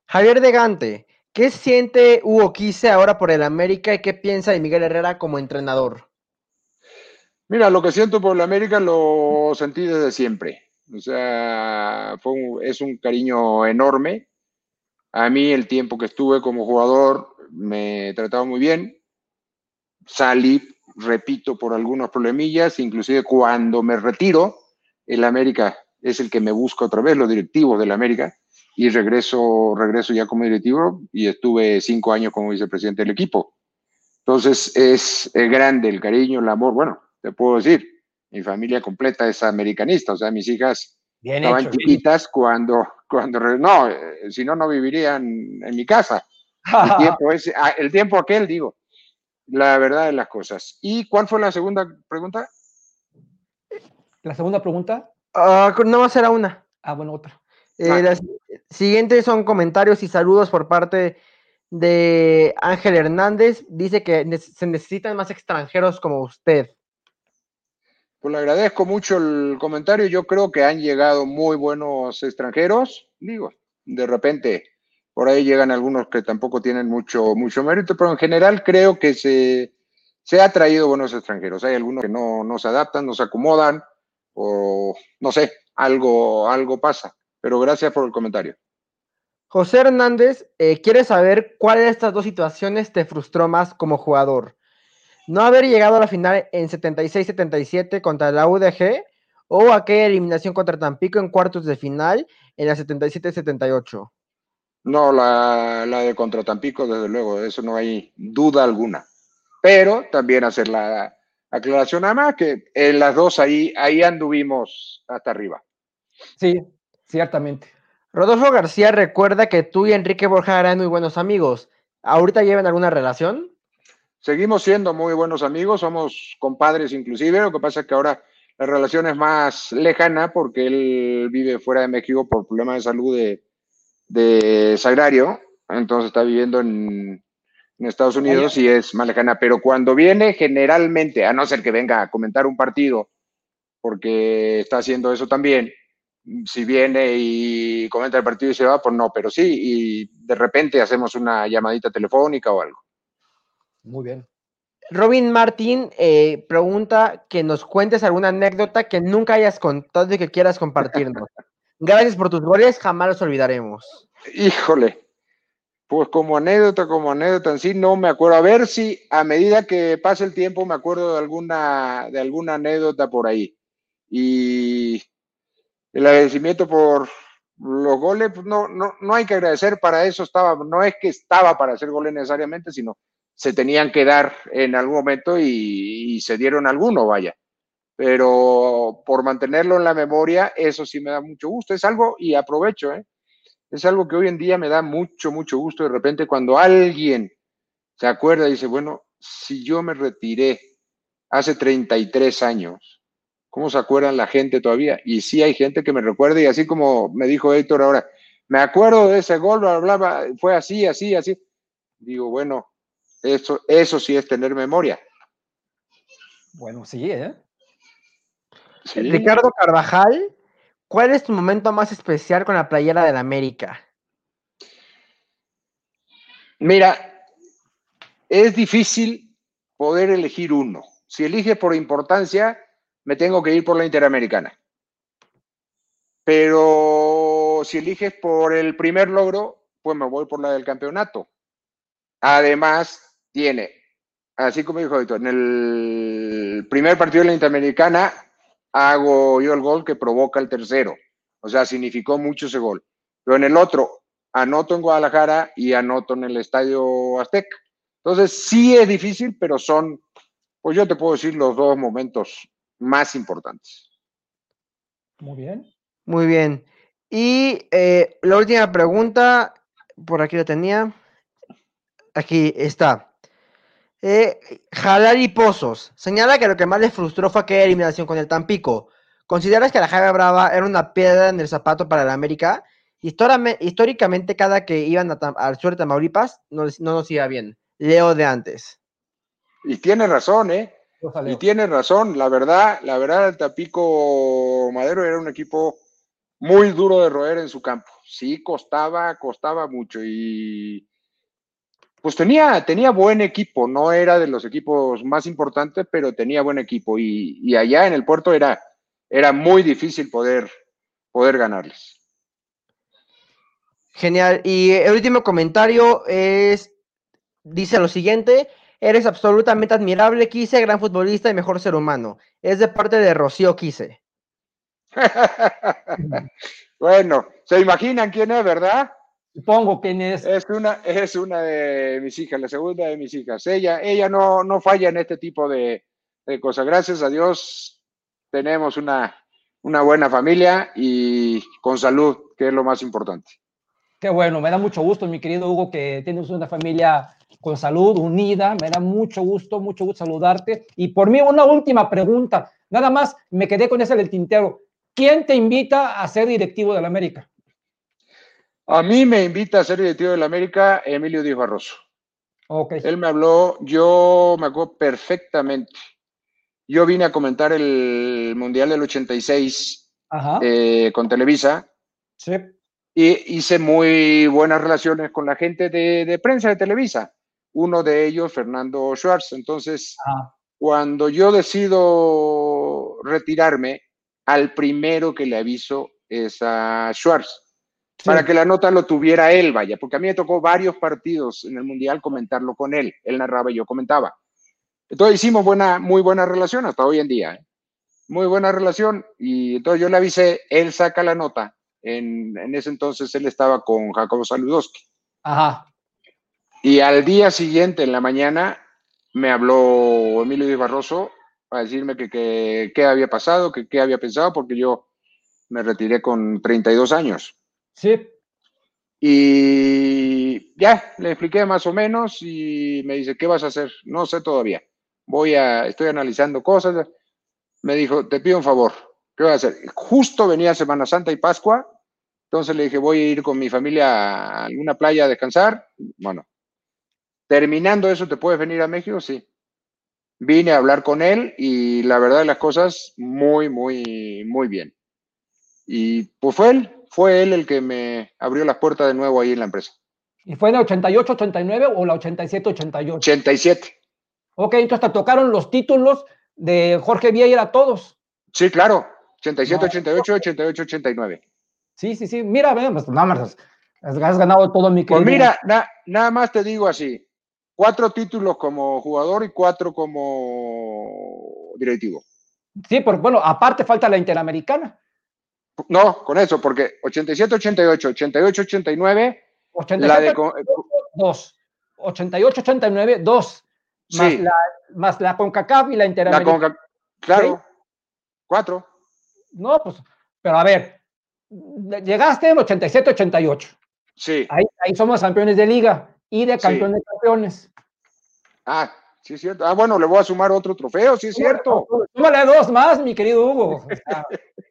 Javier de Gante, ¿qué siente Hugo Quise ahora por el América y qué piensa de Miguel Herrera como entrenador? Mira, lo que siento por el América lo sentí desde siempre. O sea, es un cariño enorme. A mí el tiempo que estuve como jugador me trataba muy bien salí, repito, por algunos problemillas, inclusive cuando me retiro, el América es el que me busca otra vez, los directivos del América, y regreso, regreso ya como directivo y estuve cinco años como vicepresidente del equipo. Entonces es, grande el cariño, el amor. Bueno, te puedo decir, mi familia completa es americanista, o sea, mis hijas estaban chiquitas cuando, cuando, no, eh, si no, no vivirían en mi casa. El tiempo, ese, ah, el tiempo aquel, digo, la verdad de las cosas. ¿Y cuál fue la segunda pregunta? ¿La segunda pregunta? Uh, no más era una. Ah, bueno, otra. Eh, ah. Las siguientes son comentarios y saludos por parte de Ángel Hernández. Dice que se necesitan más extranjeros como usted. Pues le agradezco mucho el comentario. Yo creo que han llegado muy buenos extranjeros. Digo, de repente por ahí llegan algunos que tampoco tienen mucho, mucho mérito, pero en general creo que se, se ha traído buenos extranjeros. Hay algunos que no, no, se adaptan, no se acomodan, o no sé, algo, algo pasa. Pero gracias por el comentario. José Hernández eh, quiere saber cuál de estas dos situaciones te frustró más como jugador. No haber llegado a la final en 76-77 contra la UDG o aquella eliminación contra Tampico en cuartos de final en la 77-78. No, la, la de contra Tampico, desde luego, eso no hay duda alguna. Pero también hacer la aclaración nada más que en las dos ahí, ahí anduvimos hasta arriba. Sí, ciertamente. Rodolfo García recuerda que tú y Enrique Borja eran muy buenos amigos. ¿Ahorita llevan alguna relación? Seguimos siendo muy buenos amigos, somos compadres inclusive, lo que pasa es que ahora la relación es más lejana porque él vive fuera de México por problemas de salud de, de Sagrario, entonces está viviendo en, en Estados Unidos y es más lejana, pero cuando viene generalmente, a no ser que venga a comentar un partido, porque está haciendo eso también, si viene y comenta el partido y se va, pues no, pero sí, y de repente hacemos una llamadita telefónica o algo. Muy bien. Robin Martín eh, pregunta que nos cuentes alguna anécdota que nunca hayas contado y que quieras compartirnos. Gracias por tus goles, jamás los olvidaremos. Híjole, pues como anécdota, como anécdota en sí, no me acuerdo. A ver si a medida que pase el tiempo me acuerdo de alguna, de alguna anécdota por ahí. Y el agradecimiento por los goles, pues no, no, no hay que agradecer, para eso estaba, no es que estaba para hacer goles necesariamente, sino se tenían que dar en algún momento y, se dieron alguno, vaya. Pero por mantenerlo en la memoria, eso sí me da mucho gusto. Es algo, y aprovecho, ¿eh? es algo que hoy en día me da mucho, mucho gusto. De repente cuando alguien se acuerda y dice, bueno, si yo me retiré hace 33 años, ¿Cómo se acuerdan la gente todavía? Y sí hay gente que me recuerda y así como me dijo Héctor ahora, me acuerdo de ese gol, bla, bla, fue así, así, así. Digo, bueno, eso, eso sí es tener memoria. Bueno, sí, ¿eh? Ricardo Carvajal, ¿cuál es tu momento más especial con la playera del América? Mira, es difícil poder elegir uno. Si elige por importancia, me tengo que ir por la Interamericana. Pero si eliges por el primer logro, pues me voy por la del campeonato. Además, tiene, así como dijo Víctor, en el primer partido de la Interamericana hago yo el gol que provoca el tercero. O sea, significó mucho ese gol. Pero en el otro, anoto en Guadalajara y anoto en el Estadio Azteca. Entonces, sí es difícil, pero son, pues yo te puedo decir los dos momentos más importantes. Muy bien. Muy bien. Y eh, la última pregunta, por aquí la tenía. Aquí está. Eh, Jalari Pozos señala que lo que más le frustró fue aquella eliminación con el Tampico. ¿Consideras que la Jaime Brava era una piedra en el zapato para el América? Históricamente, cada que iban al sur de Tamaulipas no, no nos iba bien. Leo de antes. Y tiene razón, ¿eh? Y tiene razón, la verdad, la verdad, el Tapico Madero era un equipo muy duro de roer en su campo. Sí, costaba, costaba mucho y pues tenía, tenía buen equipo, no era de los equipos más importantes, pero tenía buen equipo y, allá en el puerto era, era muy difícil poder, poder ganarles. Genial. Y el último comentario es, dice lo siguiente, Eres absolutamente admirable, Quise, gran futbolista y mejor ser humano. Es de parte de Rocío Quise. bueno, se imaginan quién es, ¿verdad? Supongo quién es. Es una, es una de mis hijas, la segunda de mis hijas. Ella, ella no, no falla en este tipo de, cosas. Gracias a Dios tenemos una, una buena familia y con salud, que es lo más importante. Qué bueno, me da mucho gusto, mi querido Hugo, que tienes una familia con salud, unida. Me da mucho gusto, mucho gusto saludarte. Y por mí, una última pregunta. Nada más me quedé con esa del tintero. ¿Quién te invita a ser directivo de la América? A mí me invita a ser directivo de la América Emilio Díaz Barroso. Okay. Él me habló, yo me acuerdo perfectamente. Yo vine a comentar el Mundial del 86 eh, con Televisa. Sí. Y hice muy buenas relaciones con la gente de, de prensa de Televisa uno de ellos, Fernando Schwartz. Entonces, cuando yo decido retirarme, al primero que le aviso es a Schwartz. Para que la nota lo tuviera él, vaya, porque a mí me tocó varios partidos en el Mundial comentarlo con él. Él narraba y yo comentaba. Entonces hicimos buena, muy buena relación hasta hoy en día. ¿eh? Muy buena relación. Y entonces yo le avisé, él saca la nota. En, en ese entonces él estaba con Jacobo Saludowski. Ajá. Y al día siguiente, en la mañana, me habló Emilio Di Barroso para decirme que qué había pasado, que qué había pensado, porque yo me retiré con 32 años. Sí. Y ya, le expliqué más o menos y me dice, ¿qué vas a hacer? No sé todavía. Voy a, estoy analizando cosas. Me dijo, te pido un favor, ¿qué vas a hacer? Justo venía Semana Santa y Pascua, entonces le dije, voy a ir con mi familia a alguna playa a descansar. Bueno, terminando eso, ¿te puedes venir a México? Sí. Vine a hablar con él y la verdad las cosas, muy, muy, muy bien. Y pues fue él, fue él el que me abrió las puertas de nuevo ahí en la empresa. ¿Y fue en la 88-89 o la 87-88? 87. Ok, entonces te tocaron los títulos de Jorge Vieira a todos. Sí, claro. 87, 88, 88, 89. Sí, sí, sí. Mira, pues, nada más has ganado todo mi Pues mira, nada más te digo así. Cuatro títulos como jugador y cuatro como directivo. Sí, pero bueno, aparte falta la Interamericana. No, con eso, porque 87, 88, 88, 89. 87, la de, 2. 88, 89, 2. Más, la, más la CONCACAF y la Interamericana. La claro, ¿Sí? cuatro. No, pues, pero a ver, llegaste en 87, 88. Sí. Ahí, ahí somos campeones de liga y de campeones sí. de campeones. Ah, sí es cierto. Ah, bueno, le voy a sumar otro trofeo, sí es cierto. Súmale dos más, mi querido Hugo.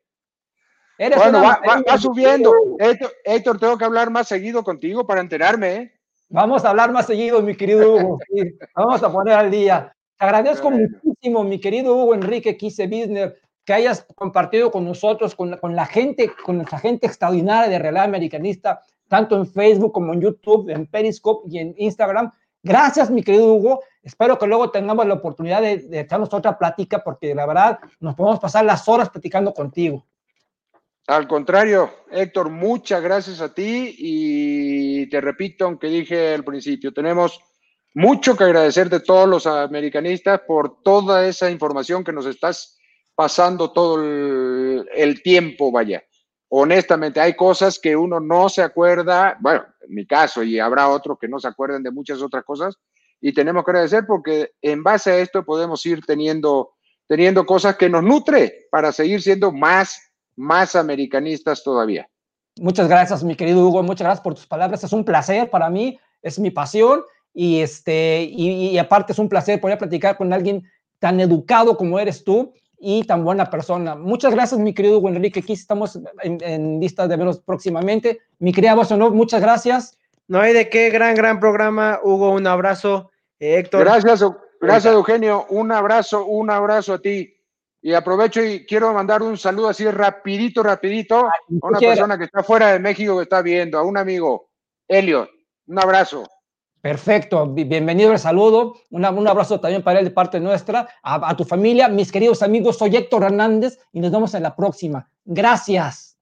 Eres bueno, va, va, va, subiendo. Héctor, Héctor, tengo que hablar más seguido contigo para enterarme, ¿eh? Vamos a hablar más seguido, mi querido Hugo. Sí, vamos a poner al día. Te agradezco muchísimo, mi querido Hugo Enrique Quise Business, que hayas compartido con nosotros, con, con la gente, con nuestra gente extraordinaria de Realidad Americanista, tanto en Facebook como en YouTube, en Periscope y en Instagram. Gracias, mi querido Hugo. Espero que luego tengamos la oportunidad de, de echarnos otra plática, porque la verdad nos podemos pasar las horas platicando contigo. Al contrario, Héctor, muchas gracias a ti y te repito, aunque dije al principio, tenemos mucho que agradecer de todos los americanistas por toda esa información que nos estás pasando todo el, el tiempo, vaya. Honestamente, hay cosas que uno no se acuerda, bueno, en mi caso, y habrá otros que no se acuerdan de muchas otras cosas, y tenemos que agradecer porque en base a esto podemos ir teniendo, teniendo cosas que nos nutre para seguir siendo más más americanistas todavía. Muchas gracias, mi querido Hugo. Muchas gracias por tus palabras. Es un placer para mí, es mi pasión y, este, y, y aparte es un placer poder platicar con alguien tan educado como eres tú y tan buena persona. Muchas gracias, mi querido Hugo Enrique. Aquí estamos en, en lista de vernos próximamente. Mi querida Bosonov, muchas gracias. No hay de qué, gran, gran programa. Hugo, un abrazo. Eh, Héctor. Gracias, gracias, Eugenio. Un abrazo, un abrazo a ti. Y aprovecho y quiero mandar un saludo así rapidito, rapidito a una persona que está fuera de México que está viendo, a un amigo, Elliot. Un abrazo. Perfecto, bienvenido el saludo, Una, un abrazo también para él de parte nuestra, a, a tu familia, mis queridos amigos, soy Héctor Hernández y nos vemos en la próxima. Gracias.